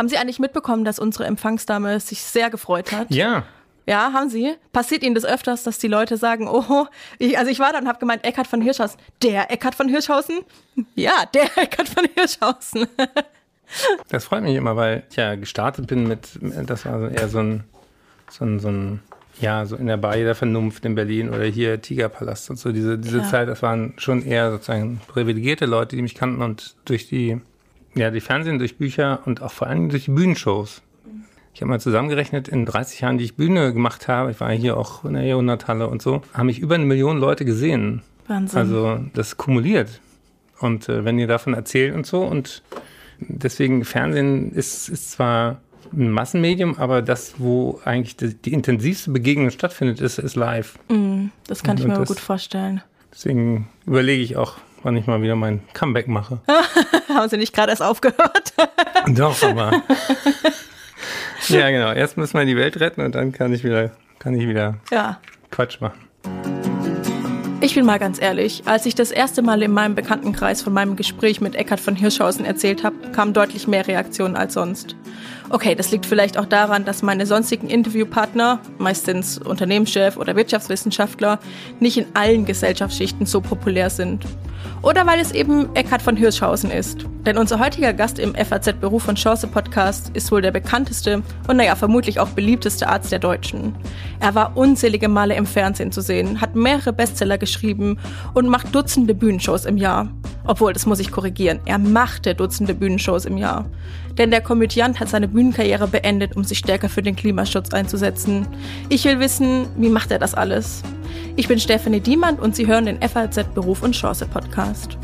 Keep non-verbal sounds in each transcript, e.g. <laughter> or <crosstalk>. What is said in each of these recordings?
Haben Sie eigentlich mitbekommen, dass unsere Empfangsdame sich sehr gefreut hat? Ja. Ja, haben Sie? Passiert Ihnen das öfters, dass die Leute sagen, oh, ich, also ich war da und habe gemeint, Eckhard von Hirschhausen. Der Eckhard von Hirschhausen? Ja, der <laughs> Eckhard von Hirschhausen. Das freut mich immer, weil ich ja gestartet bin mit, das war eher so ein, so ein, so ein ja, so in der Bar der Vernunft in Berlin oder hier Tigerpalast und so. Diese, diese ja. Zeit, das waren schon eher sozusagen privilegierte Leute, die mich kannten und durch die, ja, die Fernsehen, durch Bücher und auch vor allem durch die Bühnenshows. Ich habe mal zusammengerechnet, in 30 Jahren, die ich Bühne gemacht habe, ich war hier auch in der Jahrhunderthalle und so, haben mich über eine Million Leute gesehen. Wahnsinn. Also das kumuliert. Und äh, wenn ihr davon erzählt und so und deswegen Fernsehen ist, ist zwar ein Massenmedium, aber das, wo eigentlich die, die intensivste Begegnung stattfindet, ist, ist live. Mm, das kann und, ich mir gut vorstellen. Deswegen überlege ich auch, wann ich mal wieder mein Comeback mache. <laughs> Haben Sie nicht gerade erst aufgehört? <laughs> Doch, aber. <laughs> ja, genau. Erst muss man die Welt retten und dann kann ich wieder, kann ich wieder ja. Quatsch machen. Ich bin mal ganz ehrlich, als ich das erste Mal in meinem Bekanntenkreis von meinem Gespräch mit Eckhard von Hirschhausen erzählt habe, kamen deutlich mehr Reaktionen als sonst. Okay, das liegt vielleicht auch daran, dass meine sonstigen Interviewpartner, meistens Unternehmenschef oder Wirtschaftswissenschaftler, nicht in allen Gesellschaftsschichten so populär sind. Oder weil es eben Eckhard von Hirschhausen ist. Denn unser heutiger Gast im FAZ Beruf und Chance Podcast ist wohl der bekannteste und naja, vermutlich auch beliebteste Arzt der Deutschen. Er war unzählige Male im Fernsehen zu sehen, hat mehrere Bestseller geschrieben und macht Dutzende Bühnenshows im Jahr. Obwohl, das muss ich korrigieren, er machte Dutzende Bühnenshows im Jahr. Denn der Komödiant hat seine Bühnenkarriere beendet, um sich stärker für den Klimaschutz einzusetzen. Ich will wissen, wie macht er das alles? Ich bin Stefanie Diemand und Sie hören den FAZ Beruf und Chance Podcast.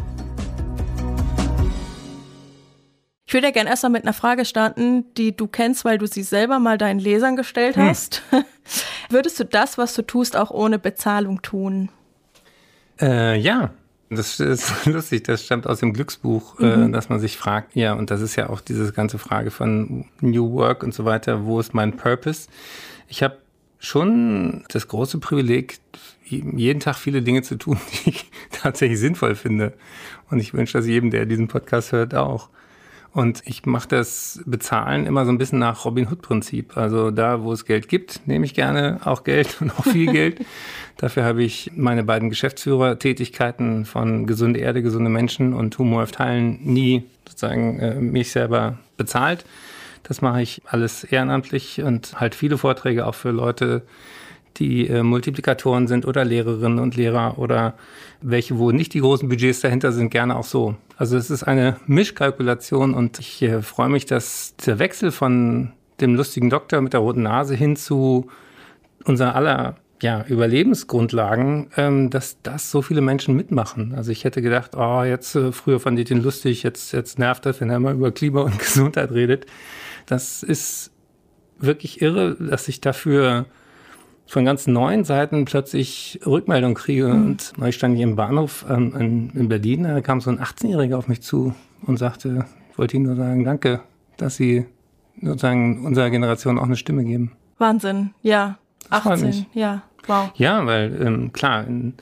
Ich würde ja gerne erstmal mit einer Frage starten, die du kennst, weil du sie selber mal deinen Lesern gestellt hm. hast. Hm. <laughs> Würdest du das, was du tust, auch ohne Bezahlung tun? Äh, ja, das ist <laughs> lustig, das stammt aus dem Glücksbuch, äh, mhm. dass man sich fragt, ja, und das ist ja auch diese ganze Frage von New Work und so weiter, wo ist mein Purpose? Ich habe schon das große Privileg, jeden Tag viele Dinge zu tun, <laughs> die ich tatsächlich sinnvoll finde. Und ich wünsche das jedem, der diesen Podcast hört, auch. Und ich mache das Bezahlen immer so ein bisschen nach Robin Hood-Prinzip. Also da, wo es Geld gibt, nehme ich gerne auch Geld <laughs> und auch viel Geld. Dafür habe ich meine beiden Geschäftsführertätigkeiten von gesunde Erde, gesunde Menschen und Humor auf Teilen nie sozusagen äh, mich selber bezahlt. Das mache ich alles ehrenamtlich und halt viele Vorträge auch für Leute, die äh, Multiplikatoren sind oder Lehrerinnen und Lehrer oder welche, wo nicht die großen Budgets dahinter sind, gerne auch so. Also es ist eine Mischkalkulation und ich äh, freue mich, dass der Wechsel von dem lustigen Doktor mit der roten Nase hin zu unser aller ja, Überlebensgrundlagen, ähm, dass das so viele Menschen mitmachen. Also ich hätte gedacht, oh, jetzt äh, früher fand ich den lustig, jetzt, jetzt nervt das, wenn er mal über Klima und <laughs> Gesundheit redet. Das ist wirklich irre, dass ich dafür von ganz neuen Seiten plötzlich Rückmeldung kriege. Mhm. Und ich stand hier im Bahnhof ähm, in, in, Berlin, da kam so ein 18-Jähriger auf mich zu und sagte, ich wollte Ihnen nur sagen, danke, dass Sie sozusagen unserer Generation auch eine Stimme geben. Wahnsinn, ja. 18, ja, wow. Ja, weil ähm, klar, in,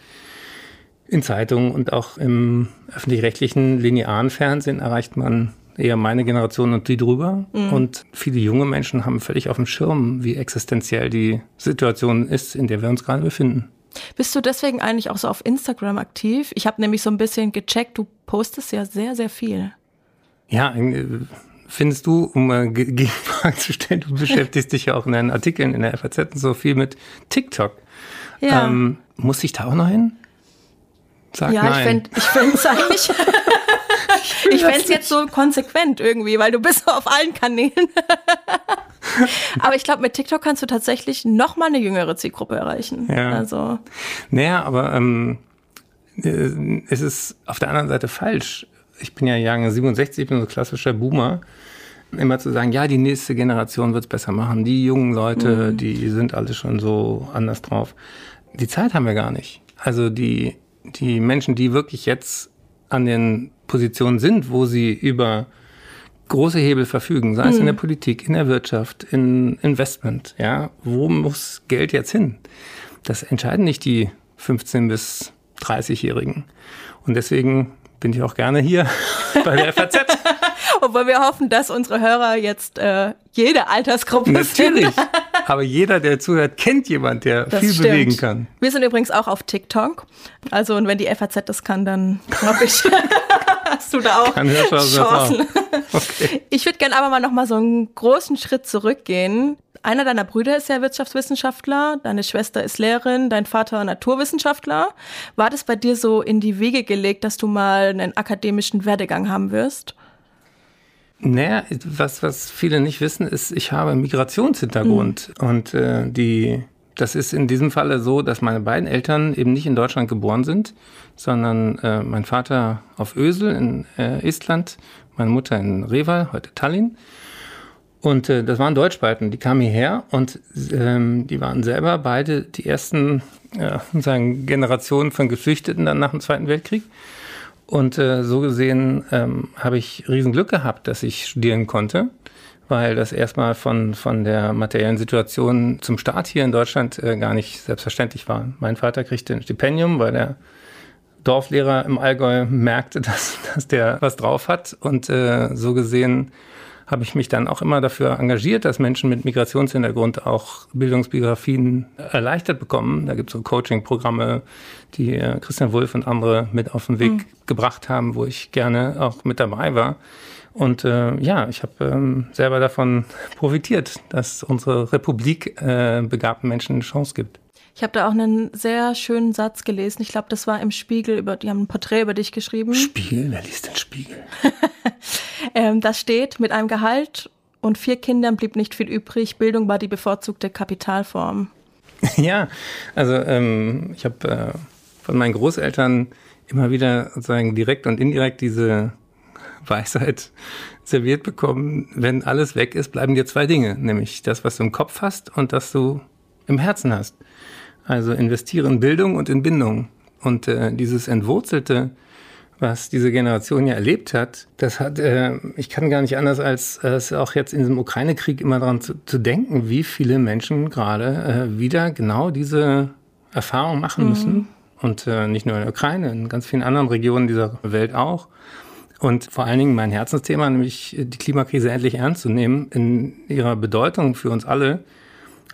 in Zeitungen und auch im öffentlich-rechtlichen linearen Fernsehen erreicht man eher meine Generation und die drüber. Mhm. Und viele junge Menschen haben völlig auf dem Schirm, wie existenziell die Situation ist, in der wir uns gerade befinden. Bist du deswegen eigentlich auch so auf Instagram aktiv? Ich habe nämlich so ein bisschen gecheckt, du postest ja sehr, sehr viel. Ja, äh, findest du, um mal <laughs> Gegenfragen zu stellen, du beschäftigst dich ja auch in deinen Artikeln in der FAZ und so viel mit TikTok. Ja. Ähm, muss ich da auch noch hin? Sag ja, nein. ich fände es <laughs> eigentlich. <laughs> ich fände es jetzt so konsequent irgendwie, weil du bist <laughs> auf allen Kanälen. <laughs> aber ich glaube, mit TikTok kannst du tatsächlich noch mal eine jüngere Zielgruppe erreichen. Ja. Also. Naja, aber ähm, äh, es ist auf der anderen Seite falsch. Ich bin ja Jahrgang 67, ich bin so klassischer Boomer. Immer zu sagen, ja, die nächste Generation wird es besser machen. Die jungen Leute, mhm. die sind alle schon so anders drauf. Die Zeit haben wir gar nicht. Also die, die Menschen, die wirklich jetzt an den Positionen sind, wo sie über große Hebel verfügen, sei es mhm. in der Politik, in der Wirtschaft, in Investment, ja, wo muss Geld jetzt hin? Das entscheiden nicht die 15 bis 30-Jährigen. Und deswegen bin ich auch gerne hier <laughs> bei der FAZ. <laughs> Obwohl wir hoffen, dass unsere Hörer jetzt äh, jede Altersgruppe Natürlich. Sind. Aber jeder, der zuhört, kennt jemand, der das viel stimmt. bewegen kann. Wir sind übrigens auch auf TikTok. Also, und wenn die FAZ das kann, dann glaube ich, <laughs> hast du da auch Chancen. Okay. Ich würde gerne aber mal noch mal so einen großen Schritt zurückgehen. Einer deiner Brüder ist ja Wirtschaftswissenschaftler, deine Schwester ist Lehrerin, dein Vater Naturwissenschaftler. War das bei dir so in die Wege gelegt, dass du mal einen akademischen Werdegang haben wirst? Naja, was, was viele nicht wissen, ist, ich habe Migrationshintergrund. Mhm. Und äh, die, das ist in diesem Falle so, dass meine beiden Eltern eben nicht in Deutschland geboren sind, sondern äh, mein Vater auf Ösel in äh, Estland, meine Mutter in Reval, heute Tallinn. Und äh, das waren Deutschbalten, die kamen hierher und ähm, die waren selber beide die ersten äh, <laughs> sagen Generationen von Geflüchteten dann nach dem Zweiten Weltkrieg. Und äh, so gesehen ähm, habe ich riesen Glück gehabt, dass ich studieren konnte, weil das erstmal von, von der materiellen Situation zum Start hier in Deutschland äh, gar nicht selbstverständlich war. Mein Vater kriegte ein Stipendium, weil der Dorflehrer im Allgäu merkte, <laughs> dass, dass der was drauf hat. Und äh, so gesehen habe ich mich dann auch immer dafür engagiert, dass Menschen mit Migrationshintergrund auch Bildungsbiografien erleichtert bekommen. Da gibt es so Coaching-Programme, die äh, Christian Wulff und andere mit auf den Weg mhm. gebracht haben, wo ich gerne auch mit dabei war. Und äh, ja, ich habe ähm, selber davon profitiert, dass unsere Republik äh, begabten Menschen eine Chance gibt. Ich habe da auch einen sehr schönen Satz gelesen. Ich glaube, das war im Spiegel, über, die haben ein Porträt über dich geschrieben. Spiegel? Wer liest den Spiegel? <laughs> ähm, das steht, mit einem Gehalt und vier Kindern blieb nicht viel übrig. Bildung war die bevorzugte Kapitalform. <laughs> Ja, also ähm, ich habe äh, von meinen Großeltern immer wieder sozusagen direkt und indirekt diese <laughs> Weisheit serviert bekommen, wenn alles weg ist, bleiben dir zwei Dinge, nämlich das, was du im Kopf hast und das du im Herzen hast. Also investiere in Bildung und in Bindung. Und äh, dieses Entwurzelte, was diese Generation ja erlebt hat, das hat, äh, ich kann gar nicht anders als äh, auch jetzt in diesem Ukraine-Krieg immer daran zu, zu, denken, wie viele Menschen gerade äh, wieder genau diese Erfahrung machen müssen. Mhm. Und äh, nicht nur in der Ukraine, in ganz vielen anderen Regionen dieser Welt auch. Und vor allen Dingen mein Herzensthema, nämlich die Klimakrise endlich ernst zu nehmen, in ihrer Bedeutung für uns alle,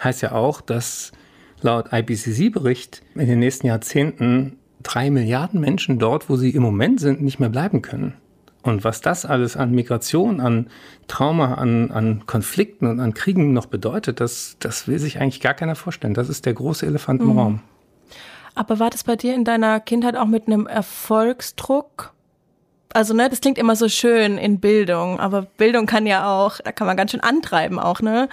heißt ja auch, dass laut IPCC-Bericht in den nächsten Jahrzehnten drei Milliarden Menschen dort, wo sie im Moment sind, nicht mehr bleiben können. Und was das alles an Migration, an Trauma, an, an Konflikten und an Kriegen noch bedeutet, das, das will sich eigentlich gar keiner vorstellen. Das ist der große Elefant im mhm. Raum. Aber war das bei dir in deiner Kindheit auch mit einem Erfolgsdruck? Also, ne, das klingt immer so schön in Bildung, aber Bildung kann ja auch, da kann man ganz schön antreiben auch, ne?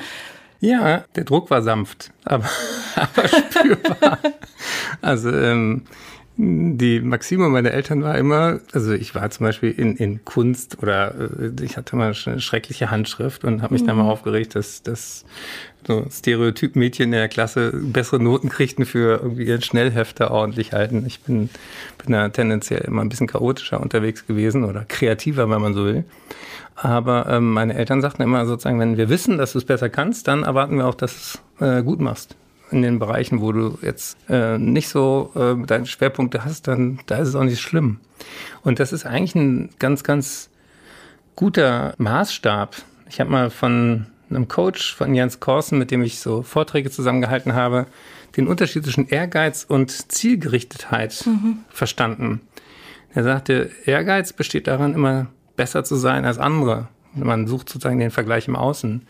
Ja, der Druck war sanft, aber, <laughs> aber spürbar. also ähm, die Maxime meiner Eltern war immer, also ich war zum Beispiel in, in Kunst oder äh, ich hatte mal eine schreckliche Handschrift und habe mich mhm. dann mal aufgeregt, dass, dass so Stereotyp-Mädchen in der Klasse bessere Noten kriegten für irgendwie ihren Schnellhefter ordentlich halten. Ich bin, bin da tendenziell immer ein bisschen chaotischer unterwegs gewesen oder kreativer, wenn man so will. Aber ähm, meine Eltern sagten immer sozusagen, wenn wir wissen, dass du es besser kannst, dann erwarten wir auch, dass du es äh, gut machst. In den Bereichen, wo du jetzt äh, nicht so äh, deine Schwerpunkte hast, dann da ist es auch nicht schlimm. Und das ist eigentlich ein ganz, ganz guter Maßstab. Ich habe mal von einem Coach von Jens Korsen, mit dem ich so Vorträge zusammengehalten habe, den Unterschied zwischen Ehrgeiz und Zielgerichtetheit mhm. verstanden. Er sagte, Ehrgeiz besteht daran, immer besser zu sein als andere. Man sucht sozusagen den Vergleich im Außen.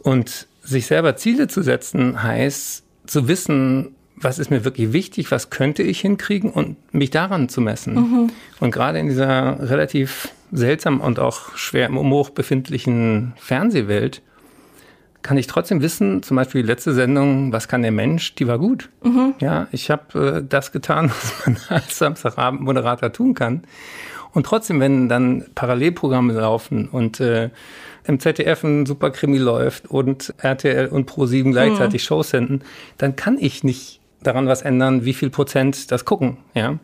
Und sich selber Ziele zu setzen, heißt zu wissen, was ist mir wirklich wichtig, was könnte ich hinkriegen und mich daran zu messen. Mhm. Und gerade in dieser relativ seltsam und auch schwer im Umbruch befindlichen Fernsehwelt kann ich trotzdem wissen, zum Beispiel die letzte Sendung, was kann der Mensch, die war gut. Mhm. Ja, ich habe äh, das getan, <laughs> was man als Samstagabend-Moderator tun kann. Und trotzdem, wenn dann Parallelprogramme laufen und äh, im ZDF ein Superkrimi läuft und RTL und Pro7 gleichzeitig mhm. Shows senden, dann kann ich nicht daran was ändern, wie viel Prozent das gucken, ja.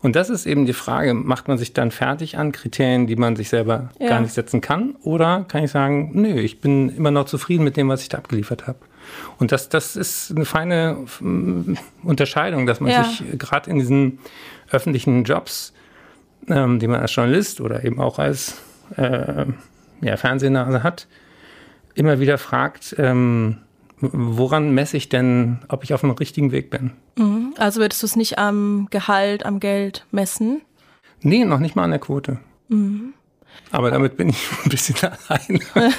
Und das ist eben die Frage, macht man sich dann fertig an Kriterien, die man sich selber ja. gar nicht setzen kann? Oder kann ich sagen, nö, ich bin immer noch zufrieden mit dem, was ich da abgeliefert habe? Und das, das ist eine feine mm, Unterscheidung, dass man ja. sich gerade in diesen öffentlichen Jobs ähm, die man als Journalist oder eben auch als äh, ja, Fernsehnase hat, immer wieder fragt, ähm, woran messe ich denn, ob ich auf dem richtigen Weg bin? Mhm. Also würdest du es nicht am Gehalt, am Geld messen? Nee, noch nicht mal an der Quote. Mhm. Aber damit bin ich <laughs> ein bisschen allein. <laughs>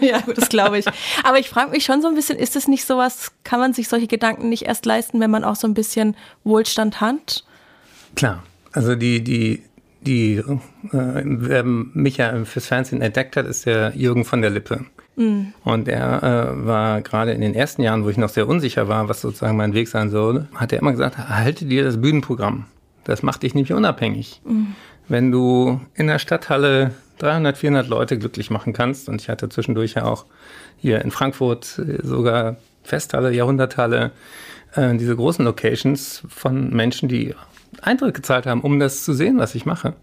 ja, gut, das glaube ich. Aber ich frage mich schon so ein bisschen, ist es nicht sowas, kann man sich solche Gedanken nicht erst leisten, wenn man auch so ein bisschen Wohlstand hat? Klar. Also die, die, die, äh, wer mich ja fürs Fernsehen entdeckt hat, ist der Jürgen von der Lippe. Mhm. Und er äh, war gerade in den ersten Jahren, wo ich noch sehr unsicher war, was sozusagen mein Weg sein soll, hat er immer gesagt, halte dir das Bühnenprogramm. Das macht dich nämlich unabhängig. Mhm. Wenn du in der Stadthalle 300, 400 Leute glücklich machen kannst, und ich hatte zwischendurch ja auch hier in Frankfurt äh, sogar Festhalle, Jahrhunderthalle, äh, diese großen Locations von Menschen, die Eintritt gezahlt haben, um das zu sehen, was ich mache.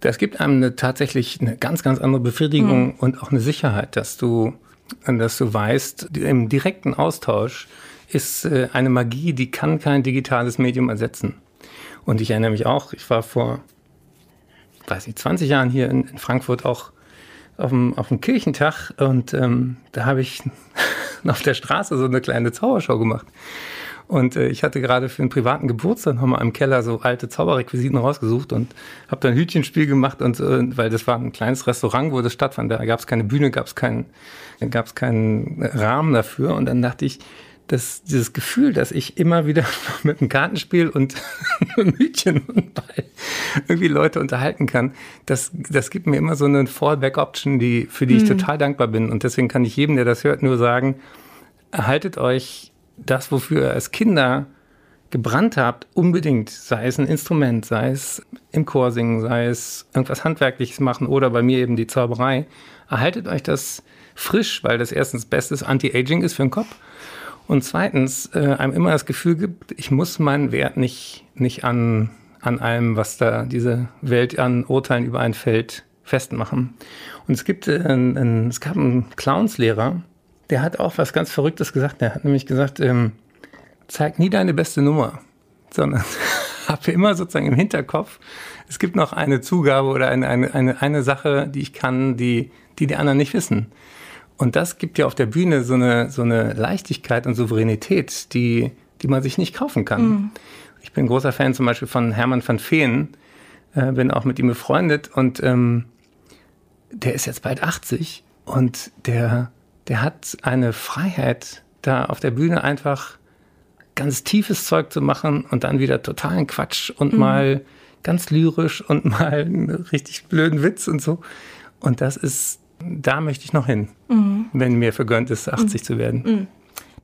Das gibt einem eine, tatsächlich eine ganz, ganz andere Befriedigung mhm. und auch eine Sicherheit, dass du, dass du weißt, im direkten Austausch ist äh, eine Magie, die kann kein digitales Medium ersetzen. Und ich erinnere mich auch, ich war vor, weiß nicht, 20 Jahren hier in, in Frankfurt auch auf dem, auf dem Kirchentag und ähm, da habe ich <laughs> auf der Straße so eine kleine Zaubershow gemacht. Und äh, ich hatte gerade für einen privaten Geburtstag nochmal im Keller so alte Zauberrequisiten rausgesucht und habe dann Hütchenspiel gemacht und äh, weil das war ein kleines Restaurant, wo das stattfand. Da gab es keine Bühne, gab es keinen, gab es keinen Rahmen dafür. Und dann dachte ich, dass dieses Gefühl, dass ich immer wieder <laughs> mit einem Kartenspiel und <laughs> einem Hütchen und Ball irgendwie Leute unterhalten kann, das, das gibt mir immer so eine Fallback-Option, die, für die ich mhm. total dankbar bin. Und deswegen kann ich jedem, der das hört, nur sagen, erhaltet euch das, wofür ihr als Kinder gebrannt habt, unbedingt, sei es ein Instrument, sei es im Chor singen, sei es irgendwas Handwerkliches machen oder bei mir eben die Zauberei, erhaltet euch das frisch, weil das erstens bestes Anti-Aging ist für den Kopf und zweitens äh, einem immer das Gefühl gibt, ich muss meinen Wert nicht, nicht an, an allem, was da diese Welt an Urteilen über ein Feld festmachen. Und es gibt, äh, ein, es gab einen Clownslehrer, der hat auch was ganz Verrücktes gesagt. Der hat nämlich gesagt, ähm, zeig nie deine beste Nummer, sondern <laughs> habe immer sozusagen im Hinterkopf, es gibt noch eine Zugabe oder eine, eine, eine, eine Sache, die ich kann, die, die die anderen nicht wissen. Und das gibt ja auf der Bühne so eine, so eine Leichtigkeit und Souveränität, die, die man sich nicht kaufen kann. Mhm. Ich bin großer Fan zum Beispiel von Hermann van Feen, äh, bin auch mit ihm befreundet und ähm, der ist jetzt bald 80 und der der hat eine Freiheit, da auf der Bühne einfach ganz tiefes Zeug zu machen und dann wieder totalen Quatsch und mhm. mal ganz lyrisch und <laughs> mal einen richtig blöden Witz und so. Und das ist, da möchte ich noch hin, mhm. wenn mir vergönnt ist, 80 mhm. zu werden. Mhm.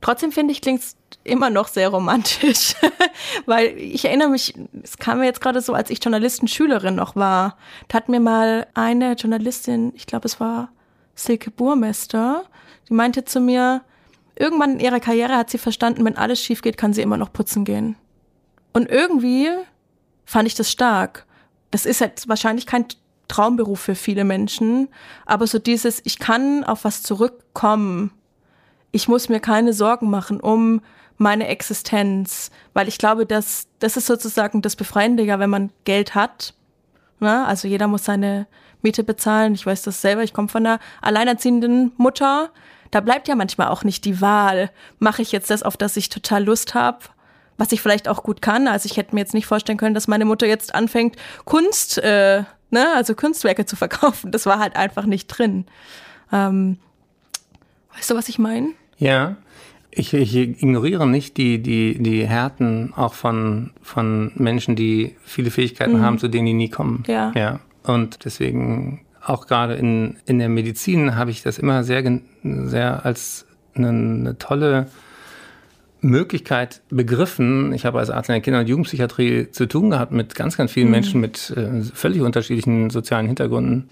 Trotzdem finde ich, klingt es immer noch sehr romantisch, <laughs> weil ich erinnere mich, es kam mir jetzt gerade so, als ich Journalistenschülerin noch war, da hat mir mal eine Journalistin, ich glaube es war Silke Burmester, die meinte zu mir, irgendwann in ihrer Karriere hat sie verstanden, wenn alles schief geht, kann sie immer noch putzen gehen. Und irgendwie fand ich das stark. Das ist jetzt wahrscheinlich kein Traumberuf für viele Menschen, aber so dieses, ich kann auf was zurückkommen. Ich muss mir keine Sorgen machen um meine Existenz, weil ich glaube, dass das ist sozusagen das Befreiende ja, wenn man Geld hat. Ne? Also jeder muss seine Miete bezahlen. Ich weiß das selber. Ich komme von einer alleinerziehenden Mutter da bleibt ja manchmal auch nicht die Wahl, mache ich jetzt das, auf das ich total Lust habe, was ich vielleicht auch gut kann. Also ich hätte mir jetzt nicht vorstellen können, dass meine Mutter jetzt anfängt, Kunst, äh, ne, also Kunstwerke zu verkaufen. Das war halt einfach nicht drin. Ähm, weißt du, was ich meine? Ja. Ich, ich ignoriere nicht die, die, die Härten auch von, von Menschen, die viele Fähigkeiten mhm. haben, zu denen die nie kommen. Ja. ja. Und deswegen auch gerade in, in der Medizin habe ich das immer sehr, sehr als eine, eine tolle Möglichkeit begriffen. Ich habe als Arzt in der Kinder- und Jugendpsychiatrie zu tun gehabt mit ganz, ganz vielen mhm. Menschen mit äh, völlig unterschiedlichen sozialen Hintergründen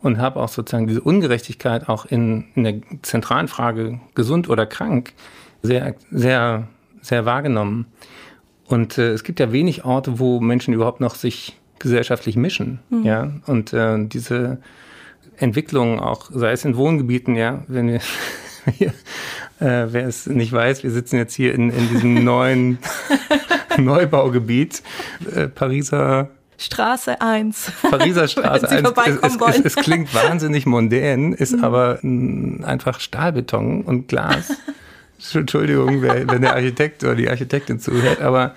und habe auch sozusagen diese Ungerechtigkeit auch in, in der zentralen Frage gesund oder krank sehr, sehr, sehr wahrgenommen. Und äh, es gibt ja wenig Orte, wo Menschen überhaupt noch sich gesellschaftlich mischen. Mhm. Ja, und äh, diese Entwicklung auch, sei es in Wohngebieten, ja, wenn wir <laughs> hier, äh, wer es nicht weiß, wir sitzen jetzt hier in, in diesem <laughs> neuen Neubaugebiet, äh, Pariser Straße 1. Pariser <laughs> Straße 1. Es, es, es, klingt wahnsinnig mondän, ist mhm. aber m, einfach Stahlbeton und Glas. Entschuldigung, wenn der Architekt oder die Architektin zuhört, aber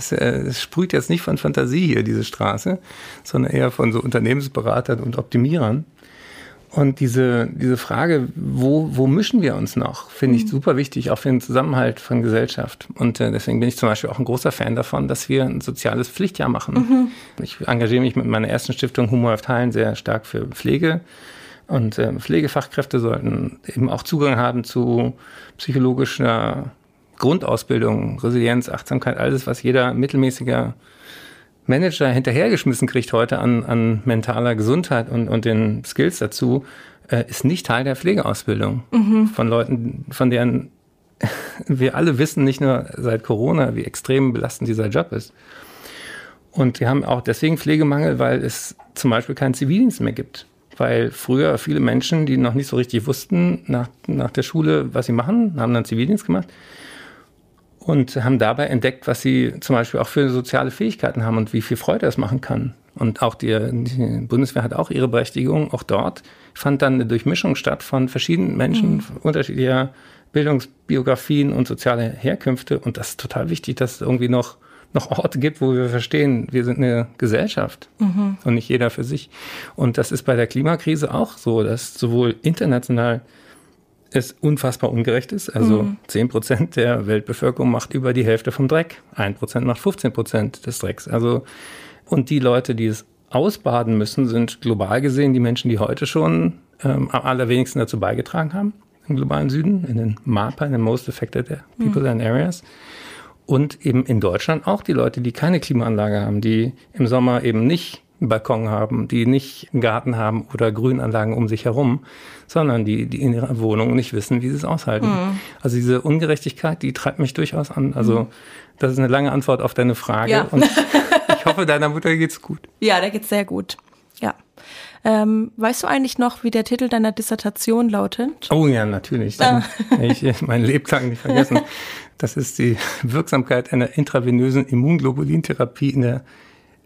es, äh, es sprüht jetzt nicht von Fantasie hier, diese Straße, sondern eher von so Unternehmensberatern und Optimierern. Und diese, diese Frage, wo, wo mischen wir uns noch, finde ich mhm. super wichtig, auch für den Zusammenhalt von Gesellschaft. Und äh, deswegen bin ich zum Beispiel auch ein großer Fan davon, dass wir ein soziales Pflichtjahr machen. Mhm. Ich engagiere mich mit meiner ersten Stiftung Humor auf Teilen sehr stark für Pflege. Und äh, Pflegefachkräfte sollten eben auch Zugang haben zu psychologischer Grundausbildung, Resilienz, Achtsamkeit, alles, was jeder mittelmäßiger Manager hinterhergeschmissen kriegt heute an, an mentaler Gesundheit und, und den Skills dazu, äh, ist nicht Teil der Pflegeausbildung mhm. von Leuten, von deren <laughs> wir alle wissen, nicht nur seit Corona, wie extrem belastend dieser Job ist. Und wir haben auch deswegen Pflegemangel, weil es zum Beispiel keinen Zivildienst mehr gibt. Weil früher viele Menschen, die noch nicht so richtig wussten nach, nach der Schule, was sie machen, haben dann Zivildienst gemacht und haben dabei entdeckt, was sie zum Beispiel auch für soziale Fähigkeiten haben und wie viel Freude das machen kann. Und auch die, die Bundeswehr hat auch ihre Berechtigung. Auch dort fand dann eine Durchmischung statt von verschiedenen Menschen, mhm. unterschiedlicher Bildungsbiografien und soziale Herkünfte. Und das ist total wichtig, dass es irgendwie noch, noch Orte gibt, wo wir verstehen, wir sind eine Gesellschaft mhm. und nicht jeder für sich. Und das ist bei der Klimakrise auch so, dass sowohl international es unfassbar ungerecht ist. Also mhm. 10 Prozent der Weltbevölkerung macht über die Hälfte vom Dreck. Ein Prozent macht 15 Prozent des Drecks. Also, und die Leute, die es ausbaden müssen, sind global gesehen die Menschen, die heute schon ähm, am allerwenigsten dazu beigetragen haben im globalen Süden, in den MAPA, in den Most Affected People mhm. and Areas. Und eben in Deutschland auch die Leute, die keine Klimaanlage haben, die im Sommer eben nicht Balkon haben, die nicht einen Garten haben oder Grünanlagen um sich herum, sondern die, die in ihrer Wohnung nicht wissen, wie sie es aushalten. Mhm. Also diese Ungerechtigkeit, die treibt mich durchaus an. Also mhm. das ist eine lange Antwort auf deine Frage. Ja. Und <laughs> ich hoffe, deiner Mutter geht's gut. Ja, der geht's sehr gut. Ja. Ähm, weißt du eigentlich noch, wie der Titel deiner Dissertation lautet? Oh ja, natürlich. Ah. ich mein Lebtag nicht vergessen. <laughs> Das ist die Wirksamkeit einer intravenösen Immunglobulintherapie in der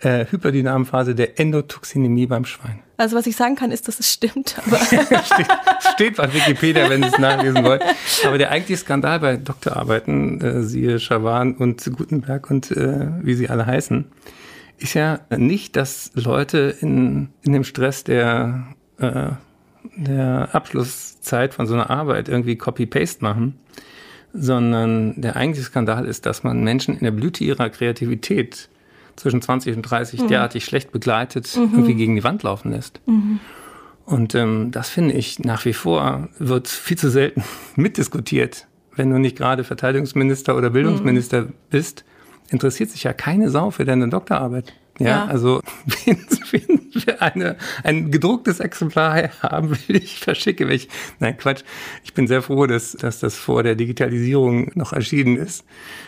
äh, Hyperdynamphase der Endotoxinämie beim Schwein. Also was ich sagen kann, ist, dass es stimmt. <laughs> steht, steht bei Wikipedia, wenn Sie es nachlesen wollen. Aber der eigentliche Skandal bei Doktorarbeiten, äh, siehe Schawan und Gutenberg und äh, wie sie alle heißen, ist ja nicht, dass Leute in, in dem Stress der, äh, der Abschlusszeit von so einer Arbeit irgendwie Copy-Paste machen, sondern der eigentliche Skandal ist, dass man Menschen in der Blüte ihrer Kreativität zwischen 20 und 30 mhm. derartig schlecht begleitet mhm. irgendwie gegen die Wand laufen lässt. Mhm. Und ähm, das finde ich nach wie vor wird viel zu selten <laughs> mitdiskutiert. Wenn du nicht gerade Verteidigungsminister oder Bildungsminister mhm. bist, interessiert sich ja keine Sau für deine Doktorarbeit. Ja, ja. also <laughs> wenn, wenn wir eine, ein gedrucktes Exemplar haben will, ich verschicke mich. Nein, Quatsch. Ich bin sehr froh, dass, dass das vor der Digitalisierung noch erschienen ist.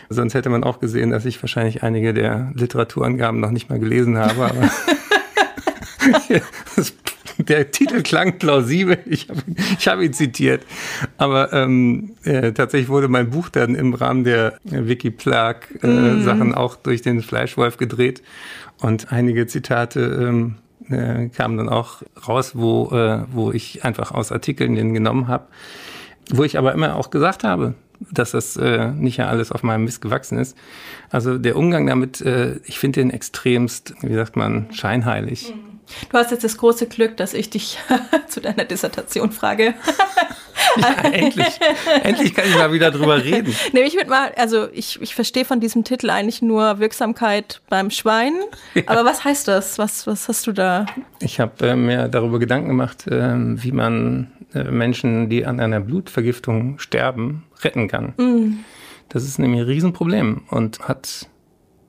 Sonst hätte man auch gesehen, dass ich wahrscheinlich einige der Literaturangaben noch nicht mal gelesen habe. Aber <laughs> <laughs> der Titel klang plausibel. Ich habe ich hab ihn zitiert. Aber ähm, äh, tatsächlich wurde mein Buch dann im Rahmen der Wikiplag-Sachen äh, mm. auch durch den Fleischwolf gedreht. Und einige Zitate ähm, äh, kamen dann auch raus, wo, äh, wo ich einfach aus Artikeln den genommen habe. Wo ich aber immer auch gesagt habe, dass das äh, nicht ja alles auf meinem Mist gewachsen ist. Also der Umgang damit, äh, ich finde den extremst, wie sagt man, scheinheilig. Mhm. Du hast jetzt das große Glück, dass ich dich <laughs> zu deiner Dissertation frage. <laughs> ja, endlich, endlich kann ich mal wieder drüber reden. <laughs> Nee, ich würde mal, also ich, ich verstehe von diesem Titel eigentlich nur Wirksamkeit beim Schwein. Ja. Aber was heißt das? Was, was hast du da? Ich habe äh, mir darüber Gedanken gemacht, äh, wie man äh, Menschen, die an einer Blutvergiftung sterben, retten kann. Mm. Das ist nämlich ein Riesenproblem und hat,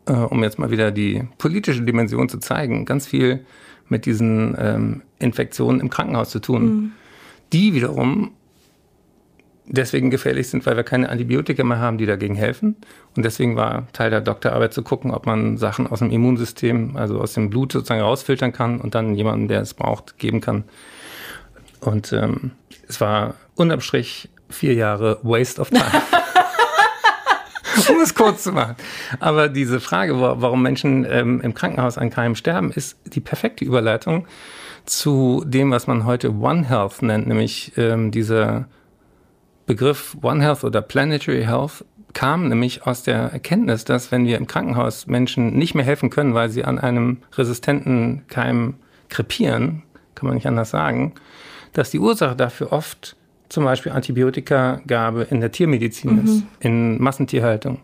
äh, um jetzt mal wieder die politische Dimension zu zeigen, ganz viel mit diesen ähm, Infektionen im Krankenhaus zu tun, mhm. die wiederum deswegen gefährlich sind, weil wir keine Antibiotika mehr haben, die dagegen helfen. Und deswegen war Teil der Doktorarbeit zu gucken, ob man Sachen aus dem Immunsystem, also aus dem Blut sozusagen rausfiltern kann und dann jemandem, der es braucht, geben kann. Und ähm, es war unterm Strich vier Jahre Waste of Time. <laughs> <laughs> um es kurz zu machen. Aber diese Frage, warum Menschen ähm, im Krankenhaus an Keim sterben, ist die perfekte Überleitung zu dem, was man heute One Health nennt, nämlich ähm, dieser Begriff One Health oder Planetary Health kam nämlich aus der Erkenntnis, dass wenn wir im Krankenhaus Menschen nicht mehr helfen können, weil sie an einem resistenten Keim krepieren, kann man nicht anders sagen, dass die Ursache dafür oft zum Beispiel Antibiotikagabe in der Tiermedizin mhm. ist, in Massentierhaltung.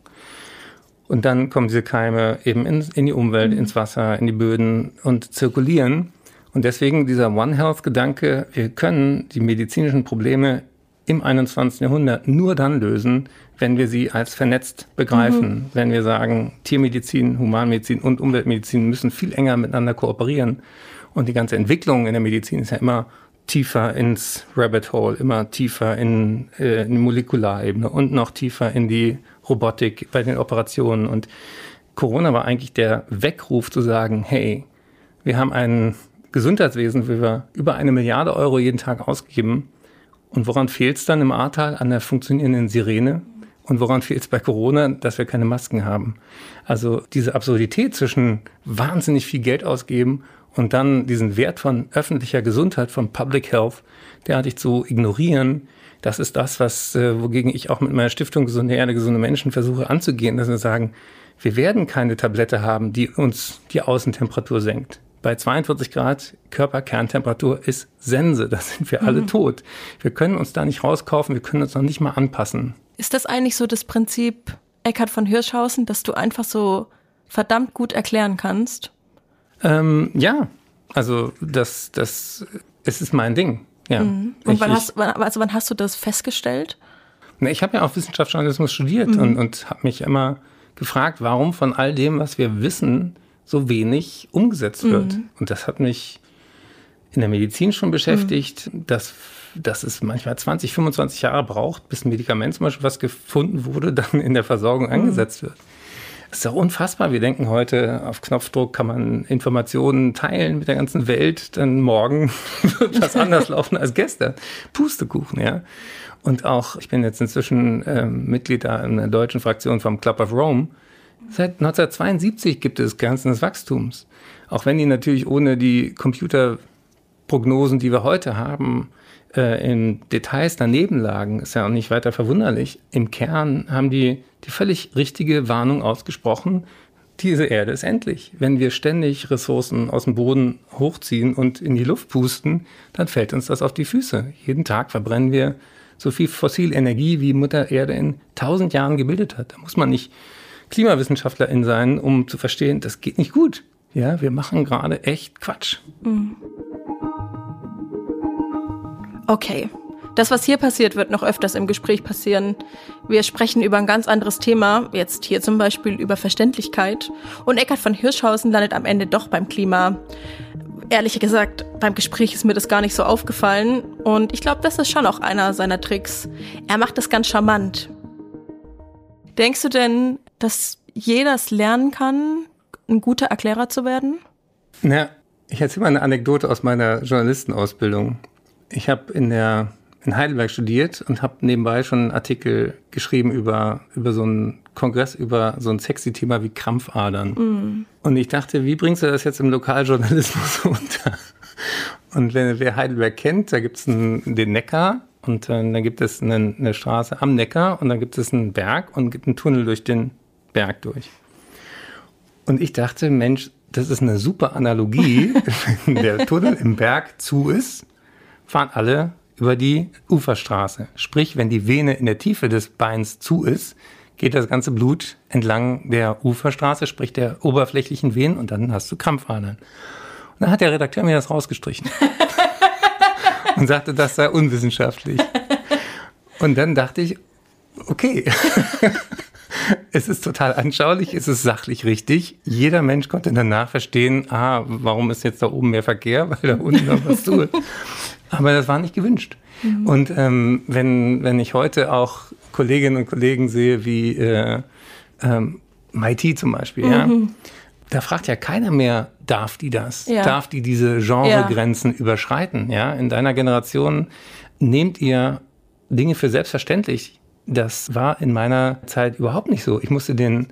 Und dann kommen diese Keime eben in, in die Umwelt, mhm. ins Wasser, in die Böden und zirkulieren. Und deswegen dieser One Health-Gedanke, wir können die medizinischen Probleme im 21. Jahrhundert nur dann lösen, wenn wir sie als vernetzt begreifen, mhm. wenn wir sagen, Tiermedizin, Humanmedizin und Umweltmedizin müssen viel enger miteinander kooperieren. Und die ganze Entwicklung in der Medizin ist ja immer tiefer ins Rabbit Hole, immer tiefer in, äh, in die Molekularebene und noch tiefer in die Robotik bei den Operationen. Und Corona war eigentlich der Weckruf zu sagen, hey, wir haben ein Gesundheitswesen, wo wir über eine Milliarde Euro jeden Tag ausgeben. Und woran fehlt es dann im Ahrtal? An der funktionierenden Sirene. Und woran fehlt es bei Corona? Dass wir keine Masken haben. Also diese Absurdität zwischen wahnsinnig viel Geld ausgeben und dann diesen Wert von öffentlicher Gesundheit, von Public Health, derartig zu ignorieren, das ist das, was, äh, wogegen ich auch mit meiner Stiftung Gesunde Erde, gesunde Menschen versuche anzugehen, dass wir sagen, wir werden keine Tablette haben, die uns die Außentemperatur senkt. Bei 42 Grad Körperkerntemperatur ist Sense, da sind wir alle mhm. tot. Wir können uns da nicht rauskaufen, wir können uns noch nicht mal anpassen. Ist das eigentlich so das Prinzip Eckhard von Hirschhausen, dass du einfach so verdammt gut erklären kannst? Ähm, ja, also das, das, es ist mein Ding. Ja. Mhm. Und ich, wann, hast, also wann hast du das festgestellt? Na, ich habe ja auch Wissenschaftsjournalismus studiert mhm. und, und habe mich immer gefragt, warum von all dem, was wir wissen, so wenig umgesetzt wird. Mhm. Und das hat mich in der Medizin schon beschäftigt, mhm. dass, dass es manchmal 20, 25 Jahre braucht, bis ein Medikament zum Beispiel, was gefunden wurde, <laughs> dann in der Versorgung mhm. eingesetzt wird. Das ist doch unfassbar. Wir denken heute, auf Knopfdruck kann man Informationen teilen mit der ganzen Welt. Dann morgen <laughs> wird das <laughs> anders laufen als gestern. Pustekuchen, ja. Und auch, ich bin jetzt inzwischen ähm, Mitglied da in der deutschen Fraktion vom Club of Rome. Seit 1972 gibt es Grenzen des Wachstums. Auch wenn die natürlich ohne die Computerprognosen, die wir heute haben, äh, in Details daneben lagen, ist ja auch nicht weiter verwunderlich. Im Kern haben die die völlig richtige Warnung ausgesprochen. Diese Erde ist endlich. Wenn wir ständig Ressourcen aus dem Boden hochziehen und in die Luft pusten, dann fällt uns das auf die Füße. Jeden Tag verbrennen wir so viel fossile Energie, wie Mutter Erde in tausend Jahren gebildet hat. Da muss man nicht Klimawissenschaftlerin sein, um zu verstehen, das geht nicht gut. Ja, wir machen gerade echt Quatsch. Mhm. Okay, das, was hier passiert, wird noch öfters im Gespräch passieren. Wir sprechen über ein ganz anderes Thema, jetzt hier zum Beispiel über Verständlichkeit. Und Eckhard von Hirschhausen landet am Ende doch beim Klima. Ehrlich gesagt, beim Gespräch ist mir das gar nicht so aufgefallen. Und ich glaube, das ist schon auch einer seiner Tricks. Er macht das ganz charmant. Denkst du denn, dass jeder es lernen kann, ein guter Erklärer zu werden? Na, ich erzähle mal eine Anekdote aus meiner Journalistenausbildung. Ich habe in der in Heidelberg studiert und habe nebenbei schon einen Artikel geschrieben über, über so einen Kongress, über so ein sexy Thema wie Krampfadern. Mm. Und ich dachte, wie bringst du das jetzt im Lokaljournalismus <laughs> unter? Und wenn, wer Heidelberg kennt, da gibt es den Neckar und äh, dann gibt es eine, eine, Straße am Neckar und dann gibt es einen Berg und gibt einen Tunnel durch den Berg durch. Und ich dachte, Mensch, das ist eine super Analogie. <laughs> wenn der Tunnel im Berg zu ist, fahren alle über die Uferstraße. Sprich, wenn die Vene in der Tiefe des Beins zu ist, geht das ganze Blut entlang der Uferstraße, sprich der oberflächlichen Venen, und dann hast du Krampfadern. Und dann hat der Redakteur mir das rausgestrichen <laughs> und sagte, das sei unwissenschaftlich. Und dann dachte ich, okay, <laughs> es ist total anschaulich, es ist sachlich richtig. Jeder Mensch konnte danach verstehen, ah, warum ist jetzt da oben mehr Verkehr, weil da unten noch was tut. Aber das war nicht gewünscht. Mhm. Und ähm, wenn, wenn ich heute auch Kolleginnen und Kollegen sehe, wie äh, ähm, MIT zum Beispiel, mhm. ja, da fragt ja keiner mehr, darf die das? Ja. Darf die diese Genregrenzen ja. überschreiten? Ja, in deiner Generation nehmt ihr Dinge für selbstverständlich. das war in meiner Zeit überhaupt nicht so. Ich musste den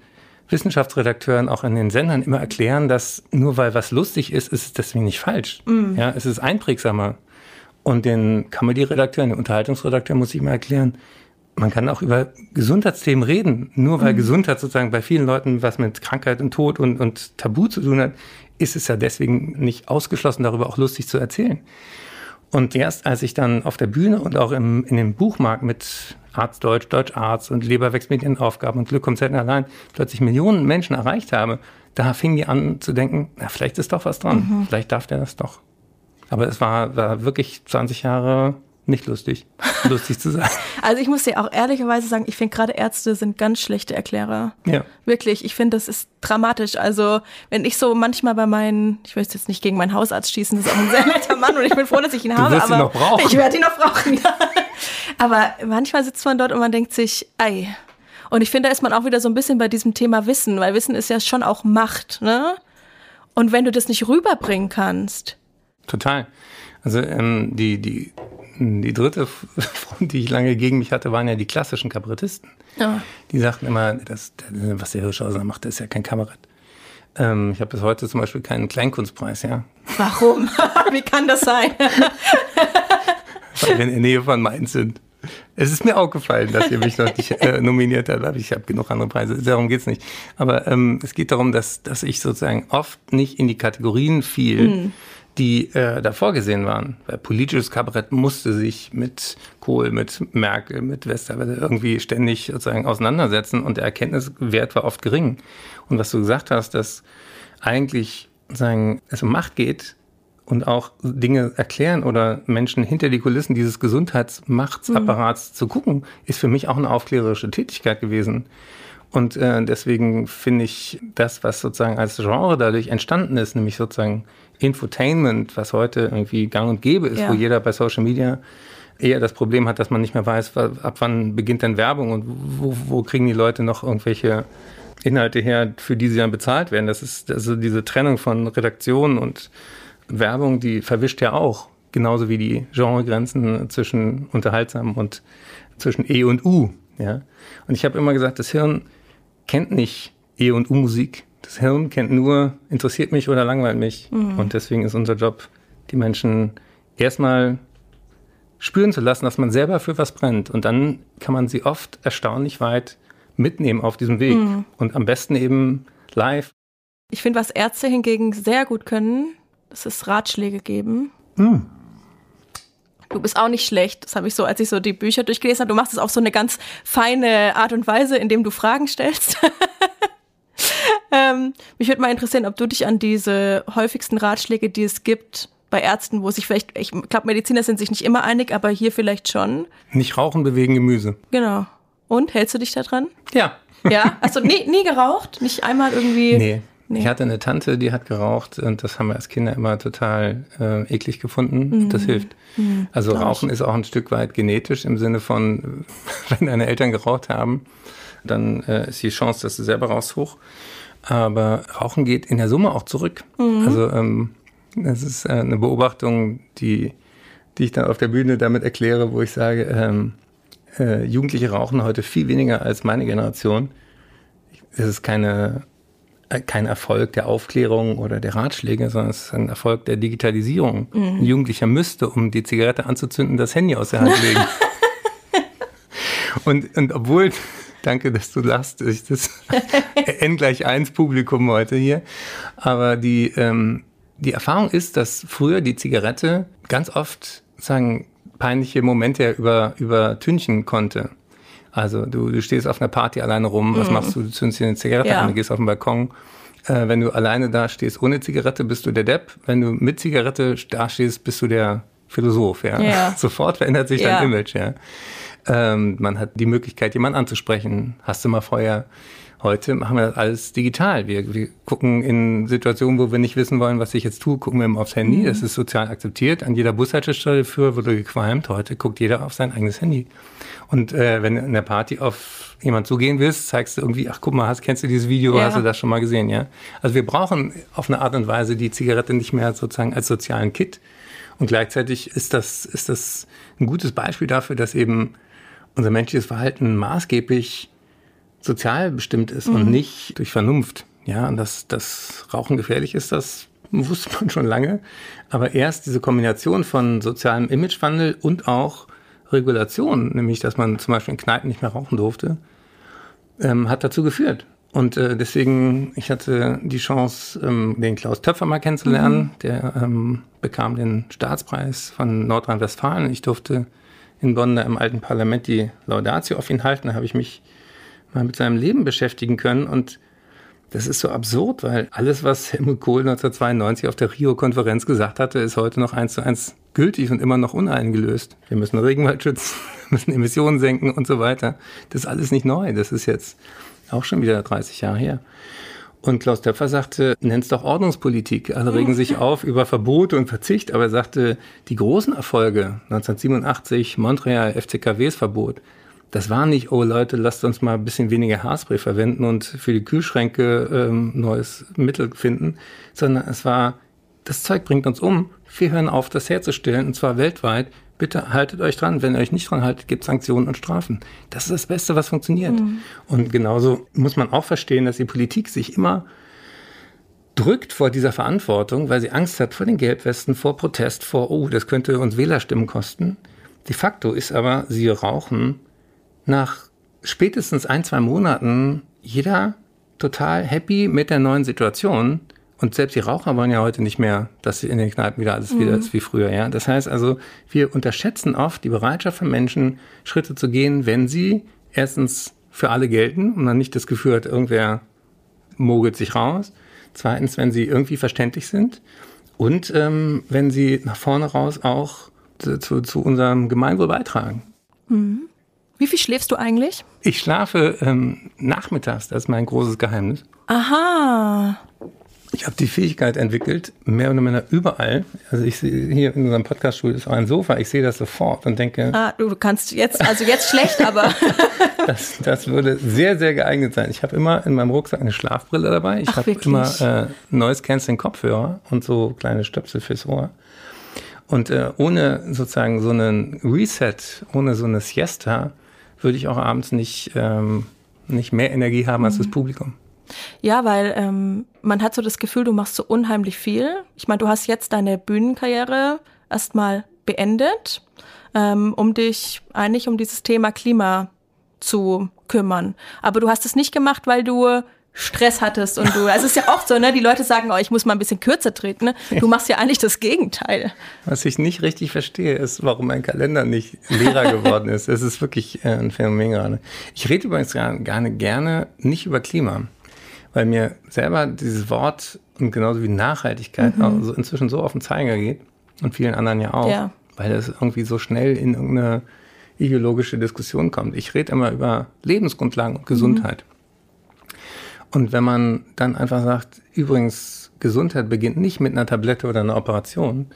Wissenschaftsredakteuren auch in den Sendern immer erklären, dass nur weil was lustig ist, ist es deswegen nicht falsch. Mm. Ja, es ist einprägsamer. Und den Comedy-Redakteuren, den Unterhaltungsredakteuren muss ich immer erklären, man kann auch über Gesundheitsthemen reden. Nur weil mhm. Gesundheit sozusagen bei vielen Leuten was mit Krankheit und Tod und, und Tabu zu tun hat, ist es ja deswegen nicht ausgeschlossen, darüber auch lustig zu erzählen. Und erst als ich dann auf der Bühne und auch im, in dem Buchmarkt mit Arzt Deutsch, Deutsch Arzt und Leberwächs mit ihren Aufgaben und Glück kommt selten allein plötzlich Millionen Menschen erreicht habe, da fingen die an zu denken, na, vielleicht ist doch was dran. Mhm. Vielleicht darf der das doch. Aber es war, war wirklich 20 Jahre nicht lustig, <laughs> lustig zu sein. Also ich muss dir auch ehrlicherweise sagen, ich finde gerade Ärzte sind ganz schlechte Erklärer. Ja. Wirklich, ich finde, das ist dramatisch. Also wenn ich so manchmal bei meinen, ich will jetzt nicht gegen meinen Hausarzt schießen, das ist auch ein sehr netter Mann und ich bin froh, dass ich ihn du habe. Wirst aber ihn noch brauchen. Ich werde ihn noch brauchen. <laughs> Ja. Aber manchmal sitzt man dort und man denkt sich, ei. Und ich finde, da ist man auch wieder so ein bisschen bei diesem Thema Wissen, weil Wissen ist ja schon auch Macht, ne? Und wenn du das nicht rüberbringen kannst. Total. Also ähm, die, die die dritte <laughs> Front, die ich lange gegen mich hatte, waren ja die klassischen Kabarettisten. Ja. Die sagten immer, das, was der Hirschhauser macht, das ist ja kein Kabarett. Ähm, ich habe bis heute zum Beispiel keinen Kleinkunstpreis, ja. Warum? <laughs> Wie kann das sein? <laughs> Weil wir in der Nähe von Mainz sind. Es ist mir auch gefallen, dass ihr mich noch nicht äh, nominiert habt. Ich habe genug andere Preise. Darum geht's nicht. Aber ähm, es geht darum, dass, dass ich sozusagen oft nicht in die Kategorien fiel, mhm die äh, da vorgesehen waren. Weil politisches Kabarett musste sich mit Kohl, mit Merkel, mit Westerwelle irgendwie ständig sozusagen auseinandersetzen und der Erkenntniswert war oft gering. Und was du gesagt hast, dass eigentlich sagen, es um Macht geht und auch Dinge erklären oder Menschen hinter die Kulissen dieses Gesundheitsmachtsapparats mhm. zu gucken, ist für mich auch eine aufklärerische Tätigkeit gewesen. Und äh, deswegen finde ich das, was sozusagen als Genre dadurch entstanden ist, nämlich sozusagen Infotainment, was heute irgendwie gang und gäbe ist, ja. wo jeder bei Social Media eher das Problem hat, dass man nicht mehr weiß, ab wann beginnt denn Werbung und wo, wo kriegen die Leute noch irgendwelche Inhalte her, für die sie dann bezahlt werden. Das ist also diese Trennung von Redaktion und Werbung, die verwischt ja auch, genauso wie die Genregrenzen zwischen unterhaltsam und zwischen E und U. Ja? Und ich habe immer gesagt, das Hirn kennt nicht E und U-Musik. Das Hirn kennt nur, interessiert mich oder langweilt mich. Mhm. Und deswegen ist unser Job, die Menschen erstmal spüren zu lassen, dass man selber für was brennt. Und dann kann man sie oft erstaunlich weit mitnehmen auf diesem Weg. Mhm. Und am besten eben live. Ich finde, was Ärzte hingegen sehr gut können, das ist Ratschläge geben. Mhm. Du bist auch nicht schlecht. Das habe ich so, als ich so die Bücher durchgelesen habe. Du machst es auf so eine ganz feine Art und Weise, indem du Fragen stellst. <laughs> ähm, mich würde mal interessieren, ob du dich an diese häufigsten Ratschläge, die es gibt, bei Ärzten, wo sich vielleicht, ich glaube, Mediziner sind sich nicht immer einig, aber hier vielleicht schon. Nicht rauchen, bewegen, Gemüse. Genau. Und hältst du dich da dran? Ja. Ja? Hast du nie, nie geraucht? Nicht einmal irgendwie? Nee. Nee. Ich hatte eine Tante, die hat geraucht und das haben wir als Kinder immer total äh, eklig gefunden. Mhm. Das hilft. Mhm. Also Rauchen ist auch ein Stück weit genetisch im Sinne von, <laughs> wenn deine Eltern geraucht haben, dann äh, ist die Chance, dass du selber raus hoch. Aber Rauchen geht in der Summe auch zurück. Mhm. Also ähm, das ist äh, eine Beobachtung, die, die ich dann auf der Bühne damit erkläre, wo ich sage, ähm, äh, Jugendliche rauchen heute viel weniger als meine Generation. Es ist keine, äh, kein Erfolg der Aufklärung oder der Ratschläge, sondern es ist ein Erfolg der Digitalisierung. Mhm. Ein Jugendlicher müsste, um die Zigarette anzuzünden, das Handy aus der Hand legen. <laughs> und, und obwohl Danke, dass du lachst. Ich das <laughs> N gleich eins Publikum heute hier. Aber die, ähm, die Erfahrung ist, dass früher die Zigarette ganz oft sagen peinliche Momente über übertünchen konnte. Also du, du stehst auf einer Party alleine rum, was mm. machst du? Du zündest dir eine Zigarette ja. an, du gehst auf den Balkon. Äh, wenn du alleine da stehst ohne Zigarette, bist du der Depp. Wenn du mit Zigarette da stehst, bist du der Philosoph. Ja? ja. <laughs> Sofort verändert sich ja. dein Image. Ja. Ähm, man hat die Möglichkeit, jemanden anzusprechen. Hast du mal vorher? Heute machen wir das alles digital. Wir, wir gucken in Situationen, wo wir nicht wissen wollen, was ich jetzt tue, gucken wir immer aufs Handy. Mhm. Das ist sozial akzeptiert. An jeder Bushaltestelle früher wurde gequalmt. Heute guckt jeder auf sein eigenes Handy. Und äh, wenn du in der Party auf jemand zugehen willst, zeigst du irgendwie, ach guck mal, hast, kennst du dieses Video, ja. hast du das schon mal gesehen, ja? Also wir brauchen auf eine Art und Weise die Zigarette nicht mehr sozusagen als sozialen Kit. Und gleichzeitig ist das, ist das ein gutes Beispiel dafür, dass eben unser menschliches Verhalten maßgeblich sozial bestimmt ist mhm. und nicht durch Vernunft. Ja, und dass das Rauchen gefährlich ist, das <laughs> wusste man schon lange. Aber erst diese Kombination von sozialem Imagewandel und auch Regulation, nämlich dass man zum Beispiel in Kneipen nicht mehr rauchen durfte, ähm, hat dazu geführt. Und äh, deswegen, ich hatte die Chance, ähm, den Klaus Töpfer mal kennenzulernen. Mhm. Der ähm, bekam den Staatspreis von Nordrhein-Westfalen. Ich durfte in Bonn im alten Parlament die Laudatio auf ihn halten. Da habe ich mich mal mit seinem Leben beschäftigen können. Und das ist so absurd, weil alles, was Helmut Kohl 1992 auf der Rio-Konferenz gesagt hatte, ist heute noch eins zu eins gültig und immer noch uneingelöst. Wir müssen Regenwald schützen, <laughs> müssen Emissionen senken und so weiter. Das ist alles nicht neu. Das ist jetzt auch schon wieder 30 Jahre her. Und Klaus Töpfer sagte, nenn's doch Ordnungspolitik. Alle regen sich auf über Verbote und Verzicht, aber er sagte, die großen Erfolge, 1987 Montreal FCKWs Verbot, das war nicht, oh Leute, lasst uns mal ein bisschen weniger Haarspray verwenden und für die Kühlschränke ähm, neues Mittel finden, sondern es war, das Zeug bringt uns um. Wir hören auf, das herzustellen, und zwar weltweit. Bitte haltet euch dran. Wenn ihr euch nicht dran haltet, gibt es Sanktionen und Strafen. Das ist das Beste, was funktioniert. Mhm. Und genauso muss man auch verstehen, dass die Politik sich immer drückt vor dieser Verantwortung, weil sie Angst hat vor den Gelbwesten, vor Protest, vor, oh, das könnte uns Wählerstimmen kosten. De facto ist aber, sie rauchen nach spätestens ein, zwei Monaten jeder total happy mit der neuen Situation. Und selbst die Raucher wollen ja heute nicht mehr, dass sie in den Kneipen wieder alles mhm. wieder ist wie früher. Ja, das heißt also, wir unterschätzen oft die Bereitschaft von Menschen, Schritte zu gehen, wenn sie erstens für alle gelten und man nicht das Gefühl hat, irgendwer mogelt sich raus. Zweitens, wenn sie irgendwie verständlich sind und ähm, wenn sie nach vorne raus auch zu, zu unserem Gemeinwohl beitragen. Mhm. Wie viel schläfst du eigentlich? Ich schlafe ähm, nachmittags, das ist mein großes Geheimnis. Aha. Ich habe die Fähigkeit entwickelt, mehr oder minder überall. Also ich sehe hier in unserem Podcaststudio ist auch ein Sofa, ich sehe das sofort und denke. Ah, du kannst jetzt, also jetzt schlecht, aber. <laughs> das, das würde sehr, sehr geeignet sein. Ich habe immer in meinem Rucksack eine Schlafbrille dabei. Ich habe immer äh, Noise Canceling Kopfhörer und so kleine Stöpsel fürs Ohr. Und äh, ohne sozusagen so einen Reset, ohne so eine Siesta, würde ich auch abends nicht, ähm, nicht mehr Energie haben als das mhm. Publikum. Ja, weil ähm, man hat so das Gefühl, du machst so unheimlich viel. Ich meine, du hast jetzt deine Bühnenkarriere erstmal beendet, ähm, um dich eigentlich um dieses Thema Klima zu kümmern. Aber du hast es nicht gemacht, weil du Stress hattest und du, also <laughs> es ist ja oft so, ne, die Leute sagen, oh, ich muss mal ein bisschen kürzer treten, ne? Du machst ja eigentlich das Gegenteil. Was ich nicht richtig verstehe, ist, warum mein Kalender nicht leerer geworden ist. Es ist wirklich äh, ein Phänomen gerade. Ich rede übrigens gerne, gerne nicht über Klima, weil mir selber dieses Wort und genauso wie Nachhaltigkeit mhm. also inzwischen so auf den Zeiger geht und vielen anderen ja auch, ja. weil es irgendwie so schnell in irgendeine ideologische Diskussion kommt. Ich rede immer über Lebensgrundlagen und Gesundheit. Mhm. Und wenn man dann einfach sagt, übrigens, Gesundheit beginnt nicht mit einer Tablette oder einer Operation.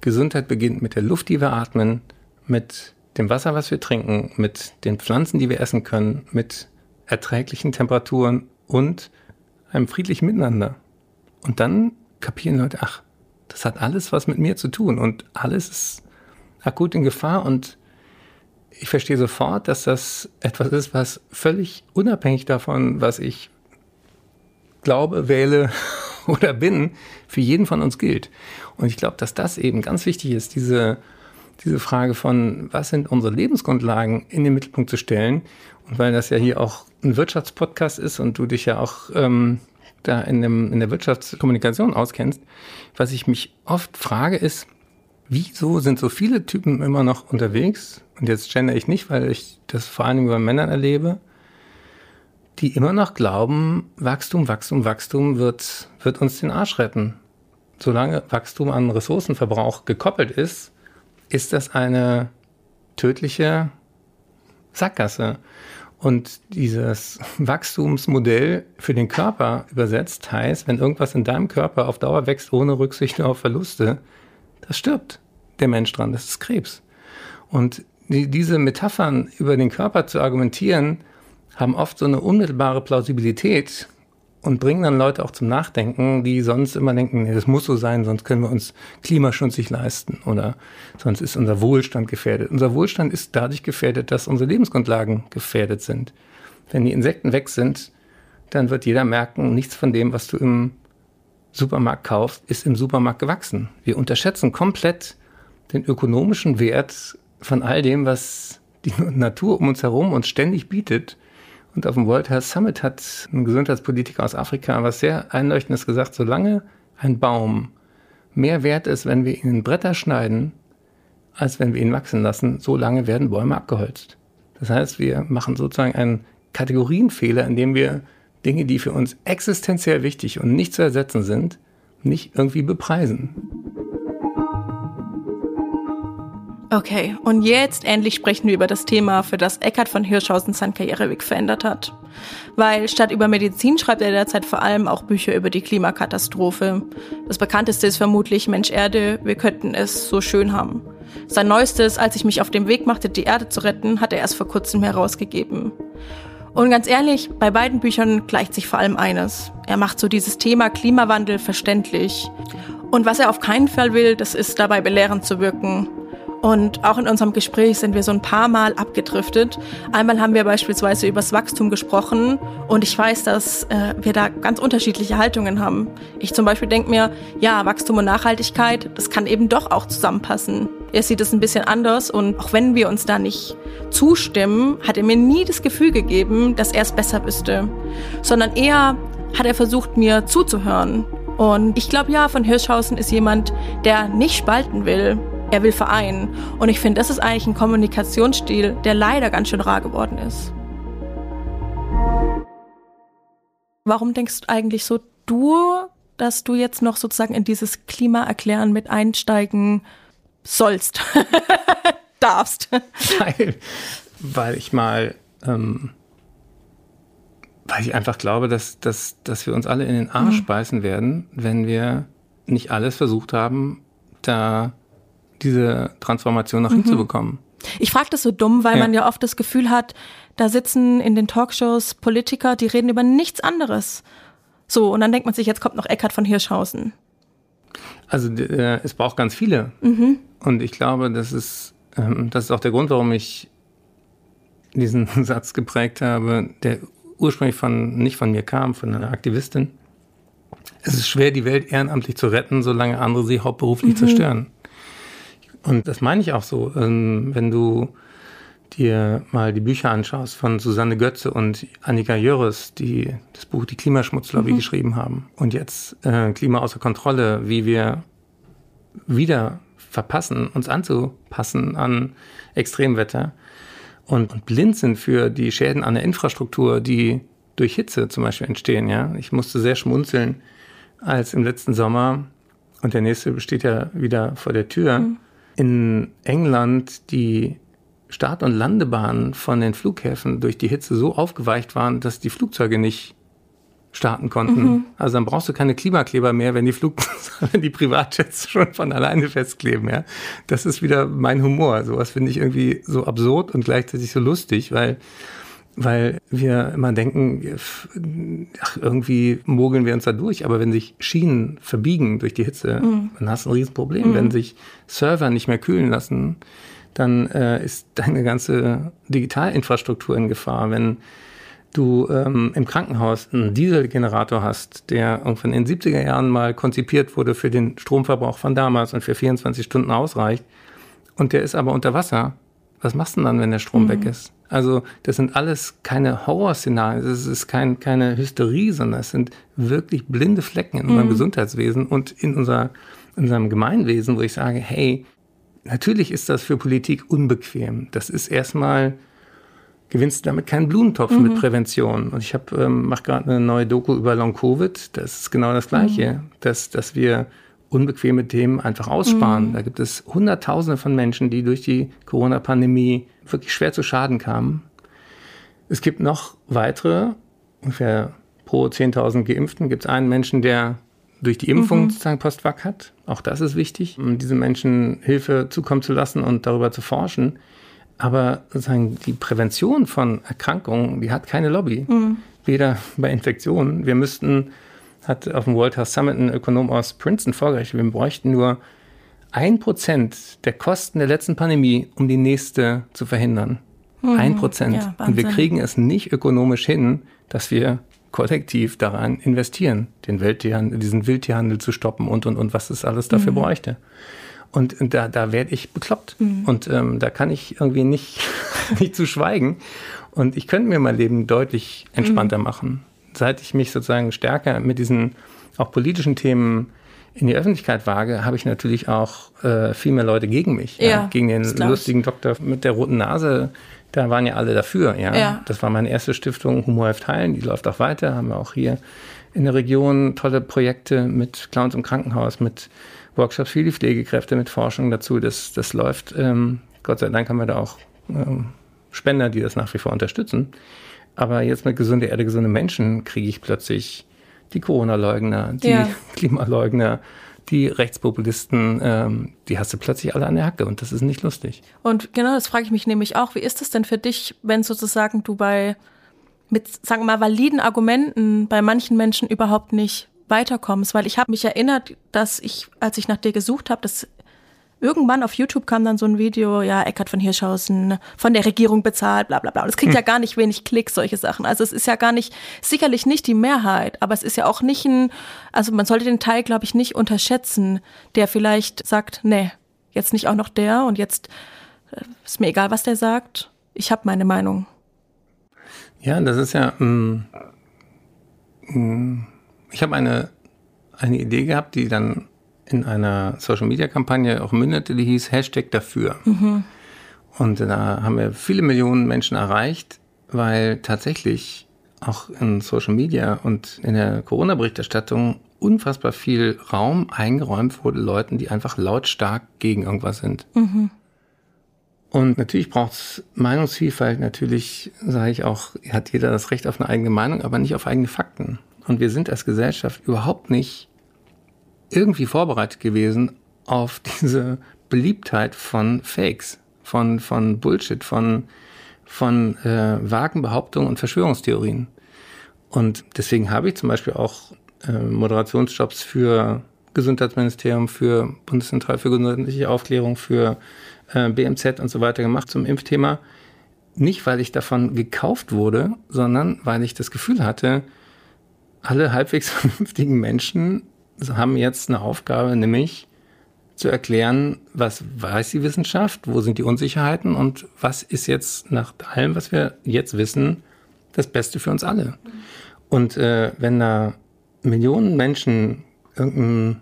Gesundheit beginnt mit der Luft, die wir atmen, mit dem Wasser, was wir trinken, mit den Pflanzen, die wir essen können, mit erträglichen Temperaturen und einem friedlichen Miteinander. Und dann kapieren Leute, ach, das hat alles was mit mir zu tun und alles ist akut in Gefahr und ich verstehe sofort, dass das etwas ist, was völlig unabhängig davon, was ich glaube, wähle <laughs> oder bin, für jeden von uns gilt. Und ich glaube, dass das eben ganz wichtig ist, diese, diese Frage von, was sind unsere Lebensgrundlagen in den Mittelpunkt zu stellen. Und weil das ja hier auch ein Wirtschaftspodcast ist und du dich ja auch ähm, da in, dem, in der Wirtschaftskommunikation auskennst, was ich mich oft frage ist, wieso sind so viele Typen immer noch unterwegs? Und jetzt gender ich nicht, weil ich das vor allem über Männern erlebe die immer noch glauben, Wachstum, Wachstum, Wachstum wird, wird uns den Arsch retten. Solange Wachstum an Ressourcenverbrauch gekoppelt ist, ist das eine tödliche Sackgasse. Und dieses Wachstumsmodell für den Körper übersetzt heißt, wenn irgendwas in deinem Körper auf Dauer wächst ohne Rücksicht auf Verluste, das stirbt der Mensch dran, das ist Krebs. Und die, diese Metaphern über den Körper zu argumentieren, haben oft so eine unmittelbare Plausibilität und bringen dann Leute auch zum Nachdenken, die sonst immer denken, nee, das muss so sein, sonst können wir uns Klimaschutz nicht leisten oder sonst ist unser Wohlstand gefährdet. Unser Wohlstand ist dadurch gefährdet, dass unsere Lebensgrundlagen gefährdet sind. Wenn die Insekten weg sind, dann wird jeder merken, nichts von dem, was du im Supermarkt kaufst, ist im Supermarkt gewachsen. Wir unterschätzen komplett den ökonomischen Wert von all dem, was die <laughs> Natur um uns herum uns ständig bietet. Und auf dem World Health Summit hat ein Gesundheitspolitiker aus Afrika was sehr Einleuchtendes gesagt, solange ein Baum mehr wert ist, wenn wir ihn in Bretter schneiden, als wenn wir ihn wachsen lassen, so lange werden Bäume abgeholzt. Das heißt, wir machen sozusagen einen Kategorienfehler, indem wir Dinge, die für uns existenziell wichtig und nicht zu ersetzen sind, nicht irgendwie bepreisen. Okay, und jetzt endlich sprechen wir über das Thema, für das Eckhard von Hirschhausen seinen Karriereweg verändert hat. Weil statt über Medizin schreibt er derzeit vor allem auch Bücher über die Klimakatastrophe. Das bekannteste ist vermutlich Mensch Erde, wir könnten es so schön haben. Sein neuestes, als ich mich auf den Weg machte, die Erde zu retten, hat er erst vor kurzem herausgegeben. Und ganz ehrlich, bei beiden Büchern gleicht sich vor allem eines. Er macht so dieses Thema Klimawandel verständlich. Und was er auf keinen Fall will, das ist dabei belehrend zu wirken. Und auch in unserem Gespräch sind wir so ein paar Mal abgedriftet. Einmal haben wir beispielsweise über das Wachstum gesprochen und ich weiß, dass äh, wir da ganz unterschiedliche Haltungen haben. Ich zum Beispiel denke mir, ja, Wachstum und Nachhaltigkeit, das kann eben doch auch zusammenpassen. Er sieht es ein bisschen anders und auch wenn wir uns da nicht zustimmen, hat er mir nie das Gefühl gegeben, dass er es besser wüsste, sondern eher hat er versucht, mir zuzuhören. Und ich glaube ja, von Hirschhausen ist jemand, der nicht spalten will, er will vereinen. Und ich finde, das ist eigentlich ein Kommunikationsstil, der leider ganz schön rar geworden ist. Warum denkst du eigentlich so, du, dass du jetzt noch sozusagen in dieses Klimaerklären mit einsteigen sollst, <laughs> darfst? Weil, weil ich mal, ähm, weil ich einfach glaube, dass, dass, dass wir uns alle in den Arsch mhm. beißen werden, wenn wir nicht alles versucht haben, da diese Transformation noch mhm. hinzubekommen. Ich frage das so dumm, weil ja. man ja oft das Gefühl hat, da sitzen in den Talkshows Politiker, die reden über nichts anderes. So, und dann denkt man sich, jetzt kommt noch Eckhard von Hirschhausen. Also äh, es braucht ganz viele. Mhm. Und ich glaube, das ist, ähm, das ist auch der Grund, warum ich diesen <laughs> Satz geprägt habe, der ursprünglich von, nicht von mir kam, von einer Aktivistin. Es ist schwer, die Welt ehrenamtlich zu retten, solange andere sie hauptberuflich mhm. zerstören. Und das meine ich auch so, ähm, wenn du dir mal die Bücher anschaust von Susanne Götze und Annika Jöres, die das Buch Die Klimaschmutzlobby mhm. geschrieben haben und jetzt äh, Klima außer Kontrolle, wie wir wieder verpassen, uns anzupassen an Extremwetter und, und blind sind für die Schäden an der Infrastruktur, die durch Hitze zum Beispiel entstehen. Ja, ich musste sehr schmunzeln, als im letzten Sommer und der nächste steht ja wieder vor der Tür. Mhm in England die Start- und Landebahnen von den Flughäfen durch die Hitze so aufgeweicht waren, dass die Flugzeuge nicht starten konnten. Mhm. Also dann brauchst du keine Klimakleber mehr, wenn die Flug <laughs> wenn die Privatjets schon von alleine festkleben, ja. Das ist wieder mein Humor. Sowas finde ich irgendwie so absurd und gleichzeitig so lustig, weil weil wir immer denken, ach, irgendwie mogeln wir uns da durch. Aber wenn sich Schienen verbiegen durch die Hitze, mhm. dann hast du ein Riesenproblem. Mhm. Wenn sich Server nicht mehr kühlen lassen, dann äh, ist deine ganze Digitalinfrastruktur in Gefahr. Wenn du ähm, im Krankenhaus einen Dieselgenerator hast, der irgendwann in den 70er Jahren mal konzipiert wurde für den Stromverbrauch von damals und für 24 Stunden ausreicht, und der ist aber unter Wasser, was machst du denn dann, wenn der Strom mhm. weg ist? Also das sind alles keine Horrorszenarien, es ist kein, keine Hysterie, sondern es sind wirklich blinde Flecken in unserem mhm. Gesundheitswesen und in unser, in unserem Gemeinwesen, wo ich sage, hey, natürlich ist das für Politik unbequem. Das ist erstmal, gewinnst du damit keinen Blumentopf mhm. mit Prävention. Und ich habe ähm, mache gerade eine neue Doku über Long Covid. Das ist genau das Gleiche, mhm. dass, dass wir unbequeme Themen einfach aussparen. Mhm. Da gibt es Hunderttausende von Menschen, die durch die Corona-Pandemie wirklich schwer zu Schaden kamen. Es gibt noch weitere, ungefähr pro 10.000 Geimpften gibt es einen Menschen, der durch die Impfung mhm. sozusagen Postwag hat. Auch das ist wichtig, um diesen Menschen Hilfe zukommen zu lassen und darüber zu forschen. Aber sozusagen die Prävention von Erkrankungen, die hat keine Lobby. Mhm. weder bei Infektionen. Wir müssten, hat auf dem World Health Summit ein Ökonom aus Princeton vorgerechnet, wir bräuchten nur ein Prozent der Kosten der letzten Pandemie, um die nächste zu verhindern. Mhm. Ein Prozent. Ja, Und wir kriegen es nicht ökonomisch hin, dass wir kollektiv daran investieren, den Welttierhandel, diesen Wildtierhandel zu stoppen und und und was es alles dafür mhm. bräuchte. Und da, da werde ich bekloppt. Mhm. Und ähm, da kann ich irgendwie nicht, <laughs> nicht zu schweigen. Und ich könnte mir mein Leben deutlich entspannter mhm. machen. Seit ich mich sozusagen stärker mit diesen auch politischen Themen in die Öffentlichkeit wage, habe ich natürlich auch äh, viel mehr Leute gegen mich. Ja, ja gegen den lustigen Doktor mit der roten Nase. Da waren ja alle dafür. Ja. ja. Das war meine erste Stiftung Humor hilft heilen. Die läuft auch weiter. Haben wir auch hier in der Region tolle Projekte mit Clowns im Krankenhaus, mit Workshops für die Pflegekräfte mit Forschung dazu. Das, das läuft. Ähm, Gott sei Dank haben wir da auch ähm, Spender, die das nach wie vor unterstützen. Aber jetzt mit gesunde Erde, gesunde Menschen kriege ich plötzlich die Corona-Leugner, die ja. <laughs> Klimaleugner, die Rechtspopulisten, ähm, die hast du plötzlich alle an der Hacke und das ist nicht lustig. Und genau, das frage ich mich nämlich auch. Wie ist es denn für dich, wenn sozusagen du bei mit, sagen wir mal, validen Argumenten bei manchen Menschen überhaupt nicht weiterkommst, weil ich habe mich erinnert, dass ich, als ich nach dir gesucht habe, dass irgendwann auf YouTube kam dann so ein Video, ja, Eckhard von Hirschhausen von der Regierung bezahlt, bla bla bla. Und es kriegt hm. ja gar nicht wenig Klicks, solche Sachen. Also es ist ja gar nicht, sicherlich nicht die Mehrheit, aber es ist ja auch nicht ein, also man sollte den Teil, glaube ich, nicht unterschätzen, der vielleicht sagt, nee, jetzt nicht auch noch der und jetzt äh, ist mir egal, was der sagt. Ich habe meine Meinung. Ja, das ist ja, mm, mm, ich habe eine, eine Idee gehabt, die dann in einer Social Media Kampagne auch mündete, die hieß Hashtag dafür. Mhm. Und da haben wir viele Millionen Menschen erreicht, weil tatsächlich auch in Social Media und in der Corona-Berichterstattung unfassbar viel Raum eingeräumt wurde Leuten, die einfach lautstark gegen irgendwas sind. Mhm. Und natürlich braucht es Meinungsvielfalt. Natürlich sage ich auch, hat jeder das Recht auf eine eigene Meinung, aber nicht auf eigene Fakten. Und wir sind als Gesellschaft überhaupt nicht irgendwie vorbereitet gewesen auf <laughs> diese Beliebtheit von Fakes, von, von Bullshit, von, von äh, vagen Behauptungen und Verschwörungstheorien. Und deswegen habe ich zum Beispiel auch äh, Moderationsjobs für Gesundheitsministerium, für Bundeszentrale für gesundheitliche Aufklärung, für äh, BMZ und so weiter gemacht zum Impfthema. Nicht, weil ich davon gekauft wurde, sondern weil ich das Gefühl hatte, alle halbwegs <laughs> vernünftigen Menschen haben jetzt eine Aufgabe, nämlich zu erklären, was weiß die Wissenschaft, wo sind die Unsicherheiten und was ist jetzt nach allem, was wir jetzt wissen, das Beste für uns alle. Und äh, wenn da Millionen Menschen irgendein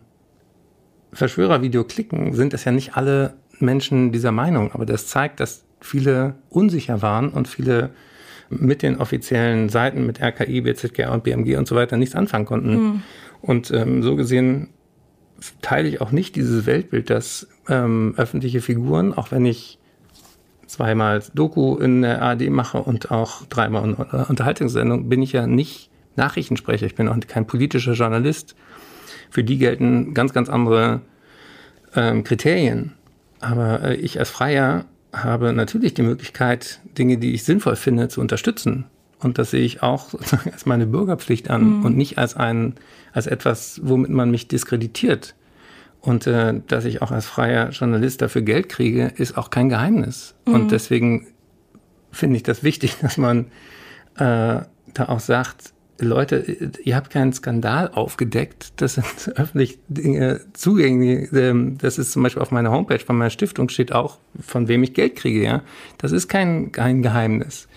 Verschwörervideo klicken, sind das ja nicht alle Menschen dieser Meinung, aber das zeigt, dass viele unsicher waren und viele mit den offiziellen Seiten, mit RKI, BZGA und BMG und so weiter nichts anfangen konnten. Mhm. Und ähm, so gesehen teile ich auch nicht dieses Weltbild, dass ähm, öffentliche Figuren, auch wenn ich zweimal Doku in der ARD mache und auch dreimal in Unterhaltungssendung, bin ich ja nicht Nachrichtensprecher, ich bin auch kein politischer Journalist. Für die gelten ganz, ganz andere ähm, Kriterien. Aber äh, ich als Freier habe natürlich die Möglichkeit, Dinge, die ich sinnvoll finde, zu unterstützen. Und das sehe ich auch <laughs> als meine Bürgerpflicht an mhm. und nicht als ein, als etwas, womit man mich diskreditiert. Und äh, dass ich auch als freier Journalist dafür Geld kriege, ist auch kein Geheimnis. Mhm. Und deswegen finde ich das wichtig, <laughs> dass man äh, da auch sagt, Leute, ihr habt keinen Skandal aufgedeckt, das sind <laughs> öffentlich Dinge zugänglich. Ähm, das ist zum Beispiel auf meiner Homepage von meiner Stiftung steht auch, von wem ich Geld kriege, ja. Das ist kein, kein Geheimnis.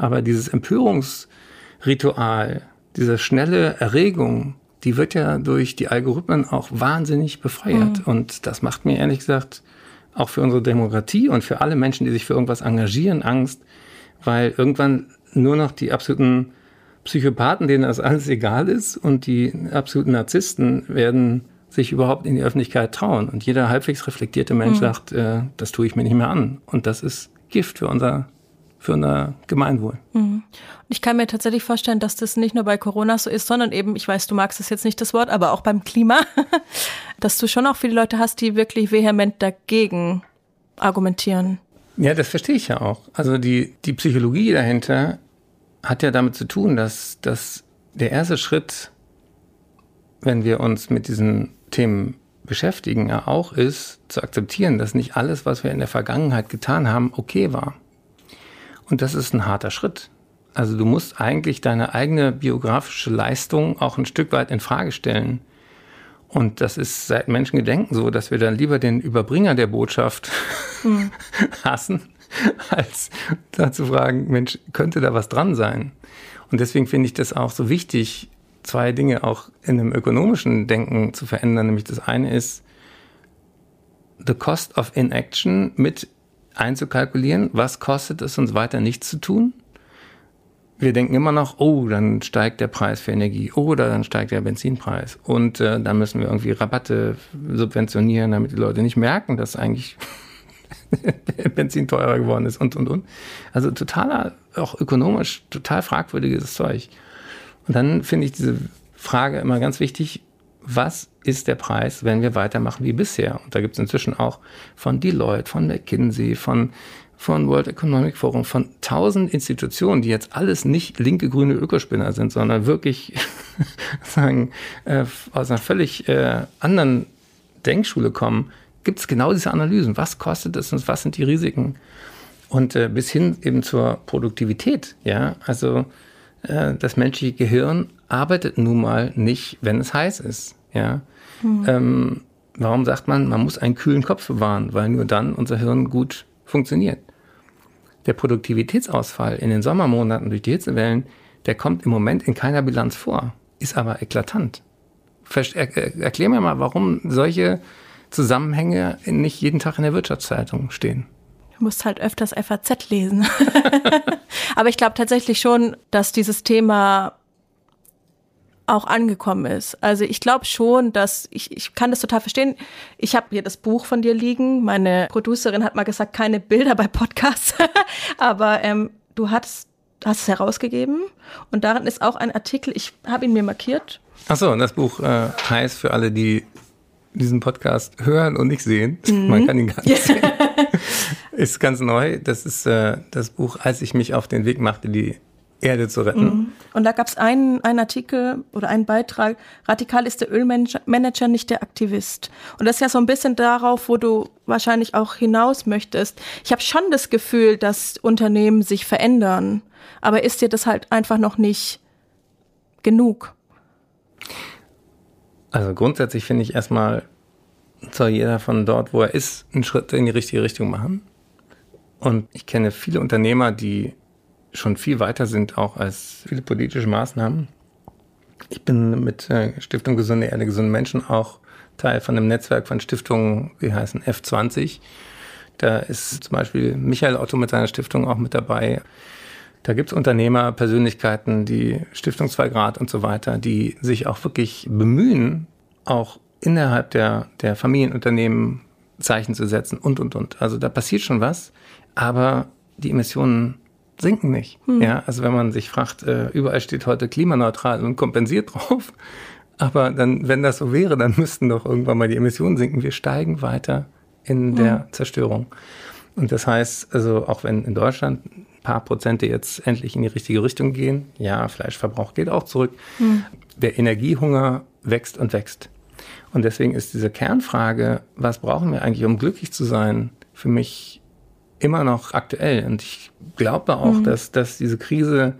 Aber dieses Empörungsritual, diese schnelle Erregung, die wird ja durch die Algorithmen auch wahnsinnig befeuert. Mhm. Und das macht mir ehrlich gesagt auch für unsere Demokratie und für alle Menschen, die sich für irgendwas engagieren, Angst, weil irgendwann nur noch die absoluten Psychopathen, denen das alles egal ist, und die absoluten Narzissten werden sich überhaupt in die Öffentlichkeit trauen. Und jeder halbwegs reflektierte Mensch mhm. sagt, äh, das tue ich mir nicht mehr an. Und das ist Gift für unser für unser Gemeinwohl. Mhm. Ich kann mir tatsächlich vorstellen, dass das nicht nur bei Corona so ist, sondern eben, ich weiß, du magst das jetzt nicht das Wort, aber auch beim Klima, <laughs> dass du schon auch viele Leute hast, die wirklich vehement dagegen argumentieren. Ja, das verstehe ich ja auch. Also die, die Psychologie dahinter hat ja damit zu tun, dass, dass der erste Schritt, wenn wir uns mit diesen Themen beschäftigen, ja auch ist, zu akzeptieren, dass nicht alles, was wir in der Vergangenheit getan haben, okay war. Und das ist ein harter Schritt. Also du musst eigentlich deine eigene biografische Leistung auch ein Stück weit in Frage stellen. Und das ist seit Menschengedenken so, dass wir dann lieber den Überbringer der Botschaft mhm. <laughs> hassen, als da zu fragen, Mensch, könnte da was dran sein? Und deswegen finde ich das auch so wichtig, zwei Dinge auch in einem ökonomischen Denken zu verändern. Nämlich das eine ist, the cost of inaction mit einzukalkulieren. Was kostet es uns weiter nichts zu tun? wir denken immer noch, oh, dann steigt der Preis für Energie oder dann steigt der Benzinpreis und äh, dann müssen wir irgendwie Rabatte subventionieren, damit die Leute nicht merken, dass eigentlich <laughs> Benzin teurer geworden ist und und und. Also totaler, auch ökonomisch total fragwürdiges Zeug. Und dann finde ich diese Frage immer ganz wichtig, was ist der Preis, wenn wir weitermachen wie bisher? Und da gibt es inzwischen auch von Deloitte, von McKinsey, von von World Economic Forum, von tausend Institutionen, die jetzt alles nicht linke grüne Ökospinner sind, sondern wirklich <laughs> sagen, äh, aus einer völlig äh, anderen Denkschule kommen, gibt es genau diese Analysen. Was kostet es und was sind die Risiken? Und äh, bis hin eben zur Produktivität, ja, also äh, das menschliche Gehirn arbeitet nun mal nicht, wenn es heiß ist, ja. Mhm. Ähm, warum sagt man, man muss einen kühlen Kopf bewahren, weil nur dann unser Hirn gut funktioniert der Produktivitätsausfall in den Sommermonaten durch die Hitzewellen, der kommt im Moment in keiner Bilanz vor, ist aber eklatant. erklär mir mal, warum solche Zusammenhänge nicht jeden Tag in der Wirtschaftszeitung stehen. Du musst halt öfters FAZ lesen. <laughs> aber ich glaube tatsächlich schon, dass dieses Thema auch angekommen ist. Also ich glaube schon, dass ich, ich kann das total verstehen. Ich habe hier das Buch von dir liegen. Meine Producerin hat mal gesagt, keine Bilder bei Podcasts. <laughs> Aber ähm, du hast, hast es herausgegeben und darin ist auch ein Artikel, ich habe ihn mir markiert. Ach so, und das Buch äh, heißt für alle, die diesen Podcast hören und nicht sehen, <laughs> mhm. man kann ihn gar nicht <laughs> sehen, ist ganz neu. Das ist äh, das Buch, als ich mich auf den Weg machte, die Erde zu retten. Mhm. Und da gab es einen, einen Artikel oder einen Beitrag, radikal ist der Ölmanager nicht der Aktivist. Und das ist ja so ein bisschen darauf, wo du wahrscheinlich auch hinaus möchtest. Ich habe schon das Gefühl, dass Unternehmen sich verändern, aber ist dir das halt einfach noch nicht genug? Also grundsätzlich finde ich erstmal, soll jeder von dort, wo er ist, einen Schritt in die richtige Richtung machen. Und ich kenne viele Unternehmer, die schon viel weiter sind auch als viele politische Maßnahmen. Ich bin mit äh, Stiftung Gesunde Erde, gesunde Menschen auch Teil von einem Netzwerk von Stiftungen, die heißen F20. Da ist zum Beispiel Michael Otto mit seiner Stiftung auch mit dabei. Da gibt es Unternehmer, Persönlichkeiten, die Stiftung 2 Grad und so weiter, die sich auch wirklich bemühen, auch innerhalb der, der Familienunternehmen Zeichen zu setzen und, und, und. Also da passiert schon was, aber die Emissionen sinken nicht. Hm. Ja, also wenn man sich fragt, äh, überall steht heute klimaneutral und kompensiert <laughs> drauf. Aber dann, wenn das so wäre, dann müssten doch irgendwann mal die Emissionen sinken. Wir steigen weiter in der hm. Zerstörung. Und das heißt, also auch wenn in Deutschland ein paar Prozente jetzt endlich in die richtige Richtung gehen, ja, Fleischverbrauch geht auch zurück, hm. der Energiehunger wächst und wächst. Und deswegen ist diese Kernfrage, was brauchen wir eigentlich, um glücklich zu sein, für mich immer noch aktuell. Und ich glaube auch, mhm. dass, dass diese Krise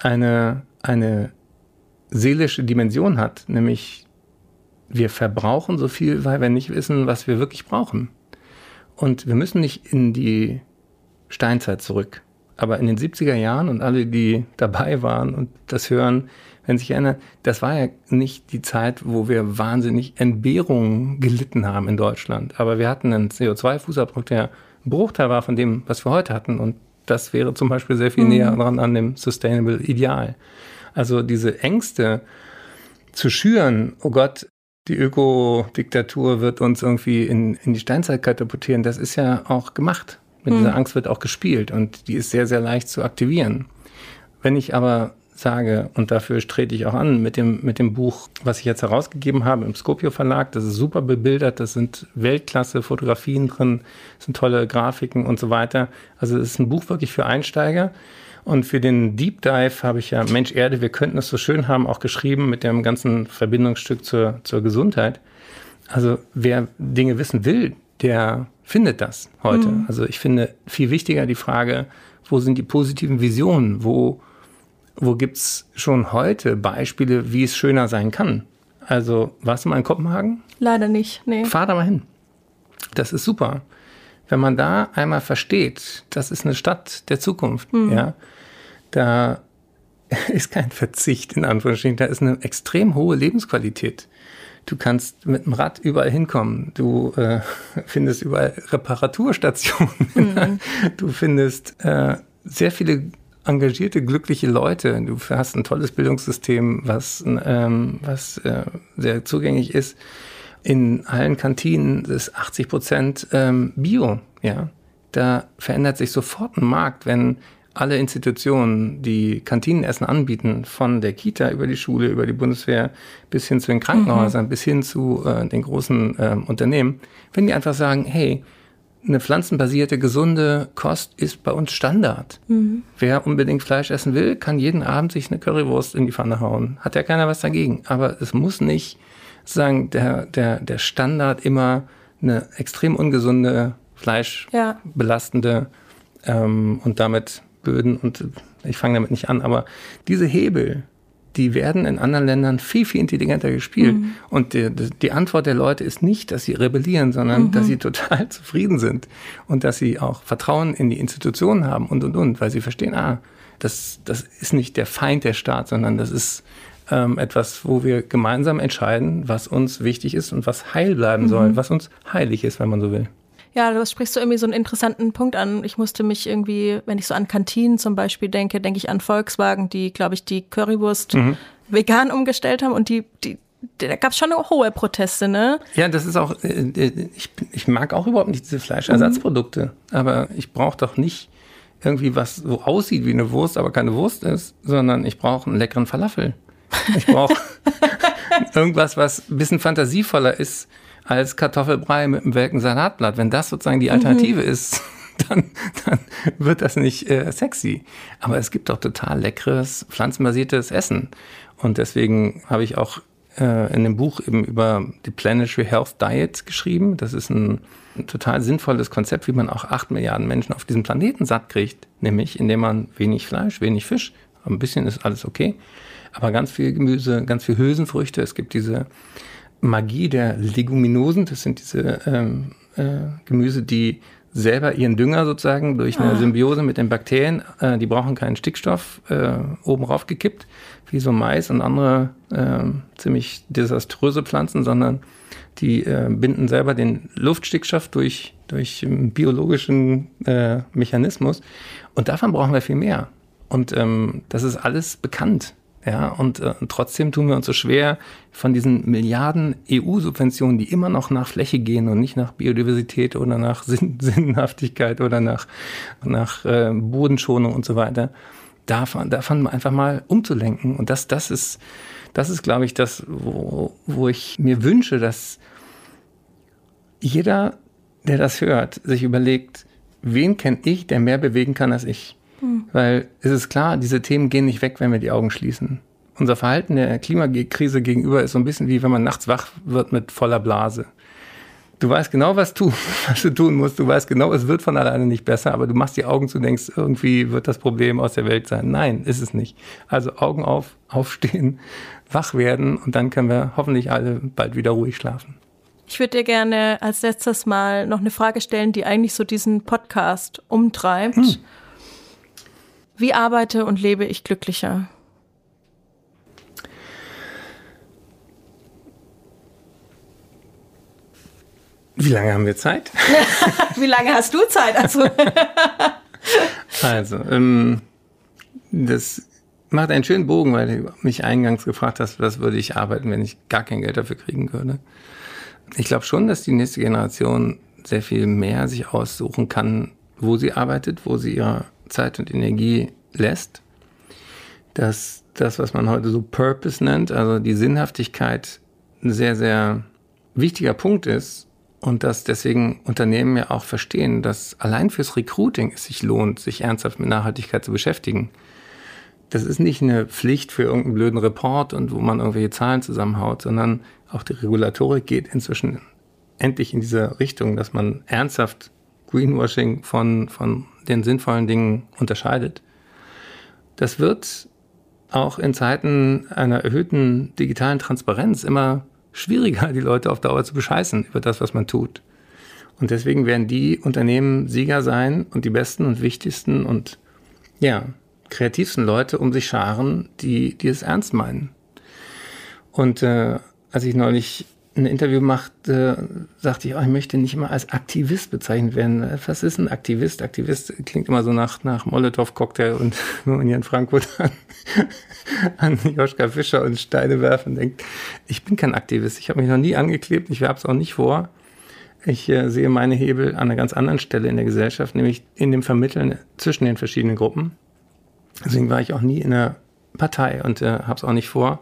eine, eine seelische Dimension hat, nämlich wir verbrauchen so viel, weil wir nicht wissen, was wir wirklich brauchen. Und wir müssen nicht in die Steinzeit zurück. Aber in den 70er Jahren und alle, die dabei waren und das hören, wenn sich erinnern, das war ja nicht die Zeit, wo wir wahnsinnig Entbehrungen gelitten haben in Deutschland. Aber wir hatten einen CO2-Fußabdruck, der Bruchteil war von dem, was wir heute hatten. Und das wäre zum Beispiel sehr viel mhm. näher dran an dem Sustainable Ideal. Also diese Ängste zu schüren, oh Gott, die Ökodiktatur wird uns irgendwie in, in die Steinzeit katapultieren, das ist ja auch gemacht. Mit mhm. dieser Angst wird auch gespielt und die ist sehr, sehr leicht zu aktivieren. Wenn ich aber sage, und dafür trete ich auch an mit dem, mit dem Buch, was ich jetzt herausgegeben habe im Scopio Verlag. Das ist super bebildert, das sind Weltklasse Fotografien drin, das sind tolle Grafiken und so weiter. Also es ist ein Buch wirklich für Einsteiger. Und für den Deep Dive habe ich ja Mensch Erde, wir könnten es so schön haben, auch geschrieben mit dem ganzen Verbindungsstück zur, zur Gesundheit. Also wer Dinge wissen will, der findet das heute. Mhm. Also ich finde viel wichtiger die Frage, wo sind die positiven Visionen? Wo, wo gibt's schon heute Beispiele, wie es schöner sein kann? Also warst du mal in Kopenhagen? Leider nicht, nee. Fahr da mal hin. Das ist super. Wenn man da einmal versteht, das ist eine Stadt der Zukunft, mhm. ja, da <laughs> ist kein Verzicht in Anführungsstrichen, da ist eine extrem hohe Lebensqualität. Du kannst mit dem Rad überall hinkommen. Du äh, <laughs> findest überall Reparaturstationen. Mhm. <laughs> Du findest äh, sehr viele engagierte, glückliche Leute. Du hast ein tolles Bildungssystem, was, ähm, was äh, sehr zugänglich ist. In allen Kantinen ist 80 Prozent ähm, Bio. Ja, da verändert sich sofort ein Markt, wenn alle Institutionen, die Kantinenessen anbieten, von der Kita über die Schule, über die Bundeswehr bis hin zu den Krankenhäusern, mhm. bis hin zu äh, den großen äh, Unternehmen, wenn die einfach sagen, hey, eine pflanzenbasierte, gesunde Kost ist bei uns Standard. Mhm. Wer unbedingt Fleisch essen will, kann jeden Abend sich eine Currywurst in die Pfanne hauen. Hat ja keiner was dagegen. Aber es muss nicht sagen, der, der, der Standard immer eine extrem ungesunde, fleischbelastende ja. ähm, und damit Böden und ich fange damit nicht an, aber diese Hebel, die werden in anderen Ländern viel, viel intelligenter gespielt. Mhm. Und die, die, Antwort der Leute ist nicht, dass sie rebellieren, sondern mhm. dass sie total <laughs> zufrieden sind und dass sie auch Vertrauen in die Institutionen haben und, und, und, weil sie verstehen, ah, das, das ist nicht der Feind der Staat, sondern das ist ähm, etwas, wo wir gemeinsam entscheiden, was uns wichtig ist und was heil bleiben mhm. soll, was uns heilig ist, wenn man so will. Ja, du sprichst so irgendwie so einen interessanten Punkt an. Ich musste mich irgendwie, wenn ich so an Kantinen zum Beispiel denke, denke ich an Volkswagen, die, glaube ich, die Currywurst mhm. vegan umgestellt haben und die, die, da gab es schon hohe Proteste, ne? Ja, das ist auch, äh, äh, ich, ich mag auch überhaupt nicht diese Fleischersatzprodukte, mhm. aber ich brauche doch nicht irgendwie was so aussieht wie eine Wurst, aber keine Wurst ist, sondern ich brauche einen leckeren Falafel. Ich brauche <laughs> <laughs> irgendwas, was ein bisschen fantasievoller ist als Kartoffelbrei mit einem welken Salatblatt. Wenn das sozusagen die Alternative mhm. ist, <laughs> dann, dann wird das nicht äh, sexy. Aber es gibt auch total leckeres, pflanzenbasiertes Essen. Und deswegen habe ich auch äh, in dem Buch eben über die Planetary Health Diet geschrieben. Das ist ein, ein total sinnvolles Konzept, wie man auch acht Milliarden Menschen auf diesem Planeten satt kriegt. Nämlich, indem man wenig Fleisch, wenig Fisch, ein bisschen ist alles okay, aber ganz viel Gemüse, ganz viel Hülsenfrüchte. Es gibt diese Magie der Leguminosen. Das sind diese ähm, äh, Gemüse, die selber ihren Dünger sozusagen durch eine ah. Symbiose mit den Bakterien, äh, die brauchen keinen Stickstoff, äh, oben rauf gekippt, wie so Mais und andere äh, ziemlich desaströse Pflanzen, sondern die äh, binden selber den Luftstickstoff durch, durch biologischen äh, Mechanismus. Und davon brauchen wir viel mehr. Und ähm, das ist alles bekannt. Ja, und äh, trotzdem tun wir uns so schwer, von diesen Milliarden EU-Subventionen, die immer noch nach Fläche gehen und nicht nach Biodiversität oder nach <laughs> Sinn Sinnhaftigkeit oder nach, nach äh, Bodenschonung und so weiter, davon, davon einfach mal umzulenken. Und das, das ist, das ist, glaube ich, das, wo, wo ich mir wünsche, dass jeder, der das hört, sich überlegt, wen kenne ich, der mehr bewegen kann als ich. Weil es ist klar, diese Themen gehen nicht weg, wenn wir die Augen schließen. Unser Verhalten der Klimakrise gegenüber ist so ein bisschen wie wenn man nachts wach wird mit voller Blase. Du weißt genau, was, tu, <laughs> was du tun musst. Du weißt genau, es wird von alleine nicht besser, aber du machst die Augen zu und denkst, irgendwie wird das Problem aus der Welt sein. Nein, ist es nicht. Also Augen auf, aufstehen, <laughs> wach werden und dann können wir hoffentlich alle bald wieder ruhig schlafen. Ich würde dir gerne als letztes Mal noch eine Frage stellen, die eigentlich so diesen Podcast umtreibt. Hm. Wie arbeite und lebe ich glücklicher? Wie lange haben wir Zeit? <laughs> Wie lange hast du Zeit? Also, <laughs> also ähm, das macht einen schönen Bogen, weil du mich eingangs gefragt hast, was würde ich arbeiten, wenn ich gar kein Geld dafür kriegen würde. Ich glaube schon, dass die nächste Generation sehr viel mehr sich aussuchen kann, wo sie arbeitet, wo sie ihre Zeit und Energie lässt, dass das, was man heute so Purpose nennt, also die Sinnhaftigkeit, ein sehr, sehr wichtiger Punkt ist Und dass deswegen Unternehmen ja auch verstehen, dass allein fürs Recruiting es sich lohnt, sich ernsthaft mit Nachhaltigkeit zu beschäftigen. Das ist nicht eine Pflicht für irgendeinen blöden Report und wo man irgendwelche Zahlen zusammenhaut, sondern auch die Regulatorik geht inzwischen endlich in diese Richtung, dass man ernsthaft Greenwashing von, von den sinnvollen Dingen unterscheidet. Das wird auch in Zeiten einer erhöhten digitalen Transparenz immer schwieriger, die Leute auf Dauer zu bescheißen über das, was man tut. Und deswegen werden die Unternehmen Sieger sein und die besten und wichtigsten und ja, kreativsten Leute um sich scharen, die, die es ernst meinen. Und äh, als ich neulich ein Interview machte, sagte ich, oh, ich möchte nicht immer als Aktivist bezeichnet werden. Was ist ein Aktivist? Aktivist klingt immer so nach, nach Molotow-Cocktail und <laughs> wenn man hier in Frankfurt an, an Joschka Fischer und Steine werfen denkt, ich bin kein Aktivist. Ich habe mich noch nie angeklebt, ich habe es auch nicht vor. Ich äh, sehe meine Hebel an einer ganz anderen Stelle in der Gesellschaft, nämlich in dem Vermitteln zwischen den verschiedenen Gruppen. Deswegen war ich auch nie in der Partei und äh, habe es auch nicht vor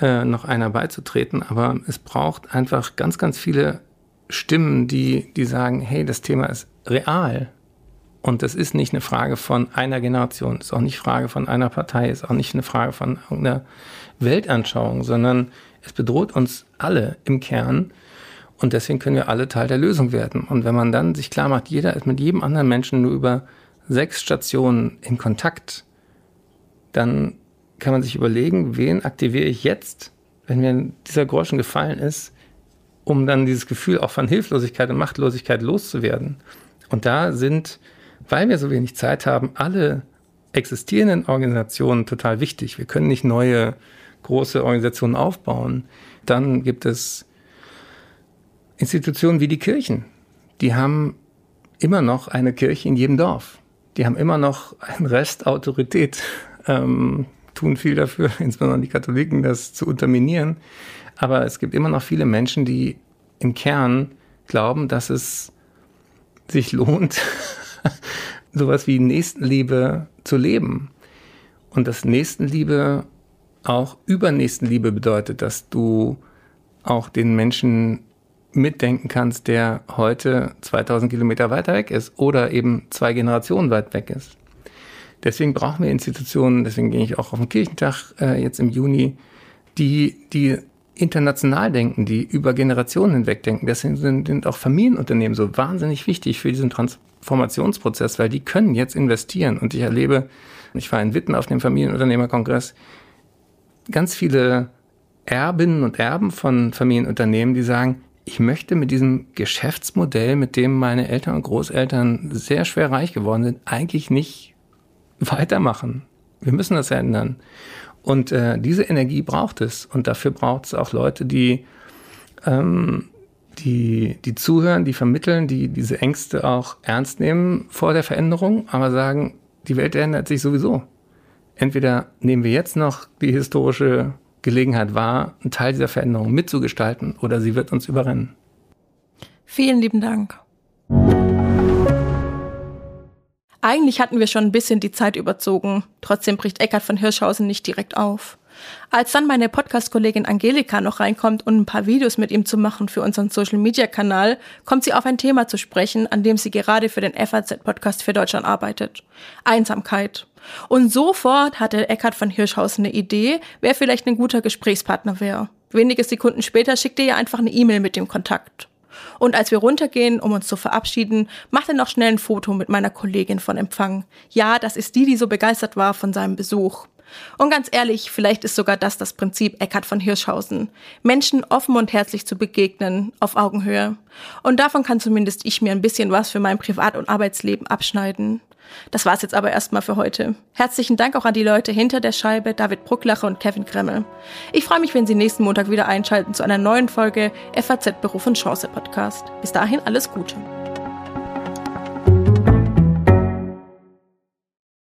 äh, noch einer beizutreten, aber es braucht einfach ganz, ganz viele Stimmen, die, die sagen, hey, das Thema ist real. Und das ist nicht eine Frage von einer Generation, ist auch nicht Frage von einer Partei, ist auch nicht eine Frage von irgendeiner Weltanschauung, sondern es bedroht uns alle im Kern. Und deswegen können wir alle Teil der Lösung werden. Und wenn man dann sich klar macht, jeder ist mit jedem anderen Menschen nur über sechs Stationen in Kontakt, dann kann man sich überlegen, wen aktiviere ich jetzt, wenn mir dieser Groschen gefallen ist, um dann dieses Gefühl auch von Hilflosigkeit und Machtlosigkeit loszuwerden. Und da sind, weil wir so wenig Zeit haben, alle existierenden Organisationen total wichtig. Wir können nicht neue große Organisationen aufbauen. Dann gibt es Institutionen wie die Kirchen. Die haben immer noch eine Kirche in jedem Dorf. Die haben immer noch einen Rest Autorität. Ähm, tun viel dafür, <laughs> insbesondere die Katholiken, das zu unterminieren. Aber es gibt immer noch viele Menschen, die im Kern glauben, dass es sich lohnt, <laughs> sowas wie Nächstenliebe zu leben. Und dass Nächstenliebe auch Übernächstenliebe bedeutet, dass du auch den Menschen mitdenken kannst, der heute 2000 Kilometer weiter weg ist oder eben zwei Generationen weit weg ist. Deswegen brauchen wir Institutionen, deswegen gehe ich auch auf den Kirchentag äh, jetzt im Juni, die, die international denken, die über Generationen hinweg denken. Deswegen sind, sind auch Familienunternehmen so wahnsinnig wichtig für diesen Transformationsprozess, weil die können jetzt investieren. Und ich erlebe, ich war in Witten auf dem Familienunternehmerkongress, ganz viele Erbinnen und Erben von Familienunternehmen, die sagen, ich möchte mit diesem Geschäftsmodell, mit dem meine Eltern und Großeltern sehr schwer reich geworden sind, eigentlich nicht weitermachen. Wir müssen das ändern. Und äh, diese Energie braucht es. Und dafür braucht es auch Leute, die, ähm, die, die zuhören, die vermitteln, die diese Ängste auch ernst nehmen vor der Veränderung, aber sagen, die Welt ändert sich sowieso. Entweder nehmen wir jetzt noch die historische Gelegenheit wahr, einen Teil dieser Veränderung mitzugestalten, oder sie wird uns überrennen. Vielen lieben Dank. Eigentlich hatten wir schon ein bisschen die Zeit überzogen. Trotzdem bricht Eckart von Hirschhausen nicht direkt auf. Als dann meine Podcast-Kollegin Angelika noch reinkommt, um ein paar Videos mit ihm zu machen für unseren Social-Media-Kanal, kommt sie auf ein Thema zu sprechen, an dem sie gerade für den FAZ-Podcast für Deutschland arbeitet. Einsamkeit. Und sofort hatte Eckhard von Hirschhausen eine Idee, wer vielleicht ein guter Gesprächspartner wäre. Wenige Sekunden später schickte er einfach eine E-Mail mit dem Kontakt. Und als wir runtergehen, um uns zu verabschieden, macht er noch schnell ein Foto mit meiner Kollegin von Empfang. Ja, das ist die, die so begeistert war von seinem Besuch. Und ganz ehrlich, vielleicht ist sogar das das Prinzip Eckhard von Hirschhausen. Menschen offen und herzlich zu begegnen, auf Augenhöhe. Und davon kann zumindest ich mir ein bisschen was für mein Privat- und Arbeitsleben abschneiden. Das war's jetzt aber erstmal für heute. Herzlichen Dank auch an die Leute hinter der Scheibe, David Brucklacher und Kevin Kremmel. Ich freue mich, wenn Sie nächsten Montag wieder einschalten zu einer neuen Folge FAZ Beruf und Chance Podcast. Bis dahin alles Gute.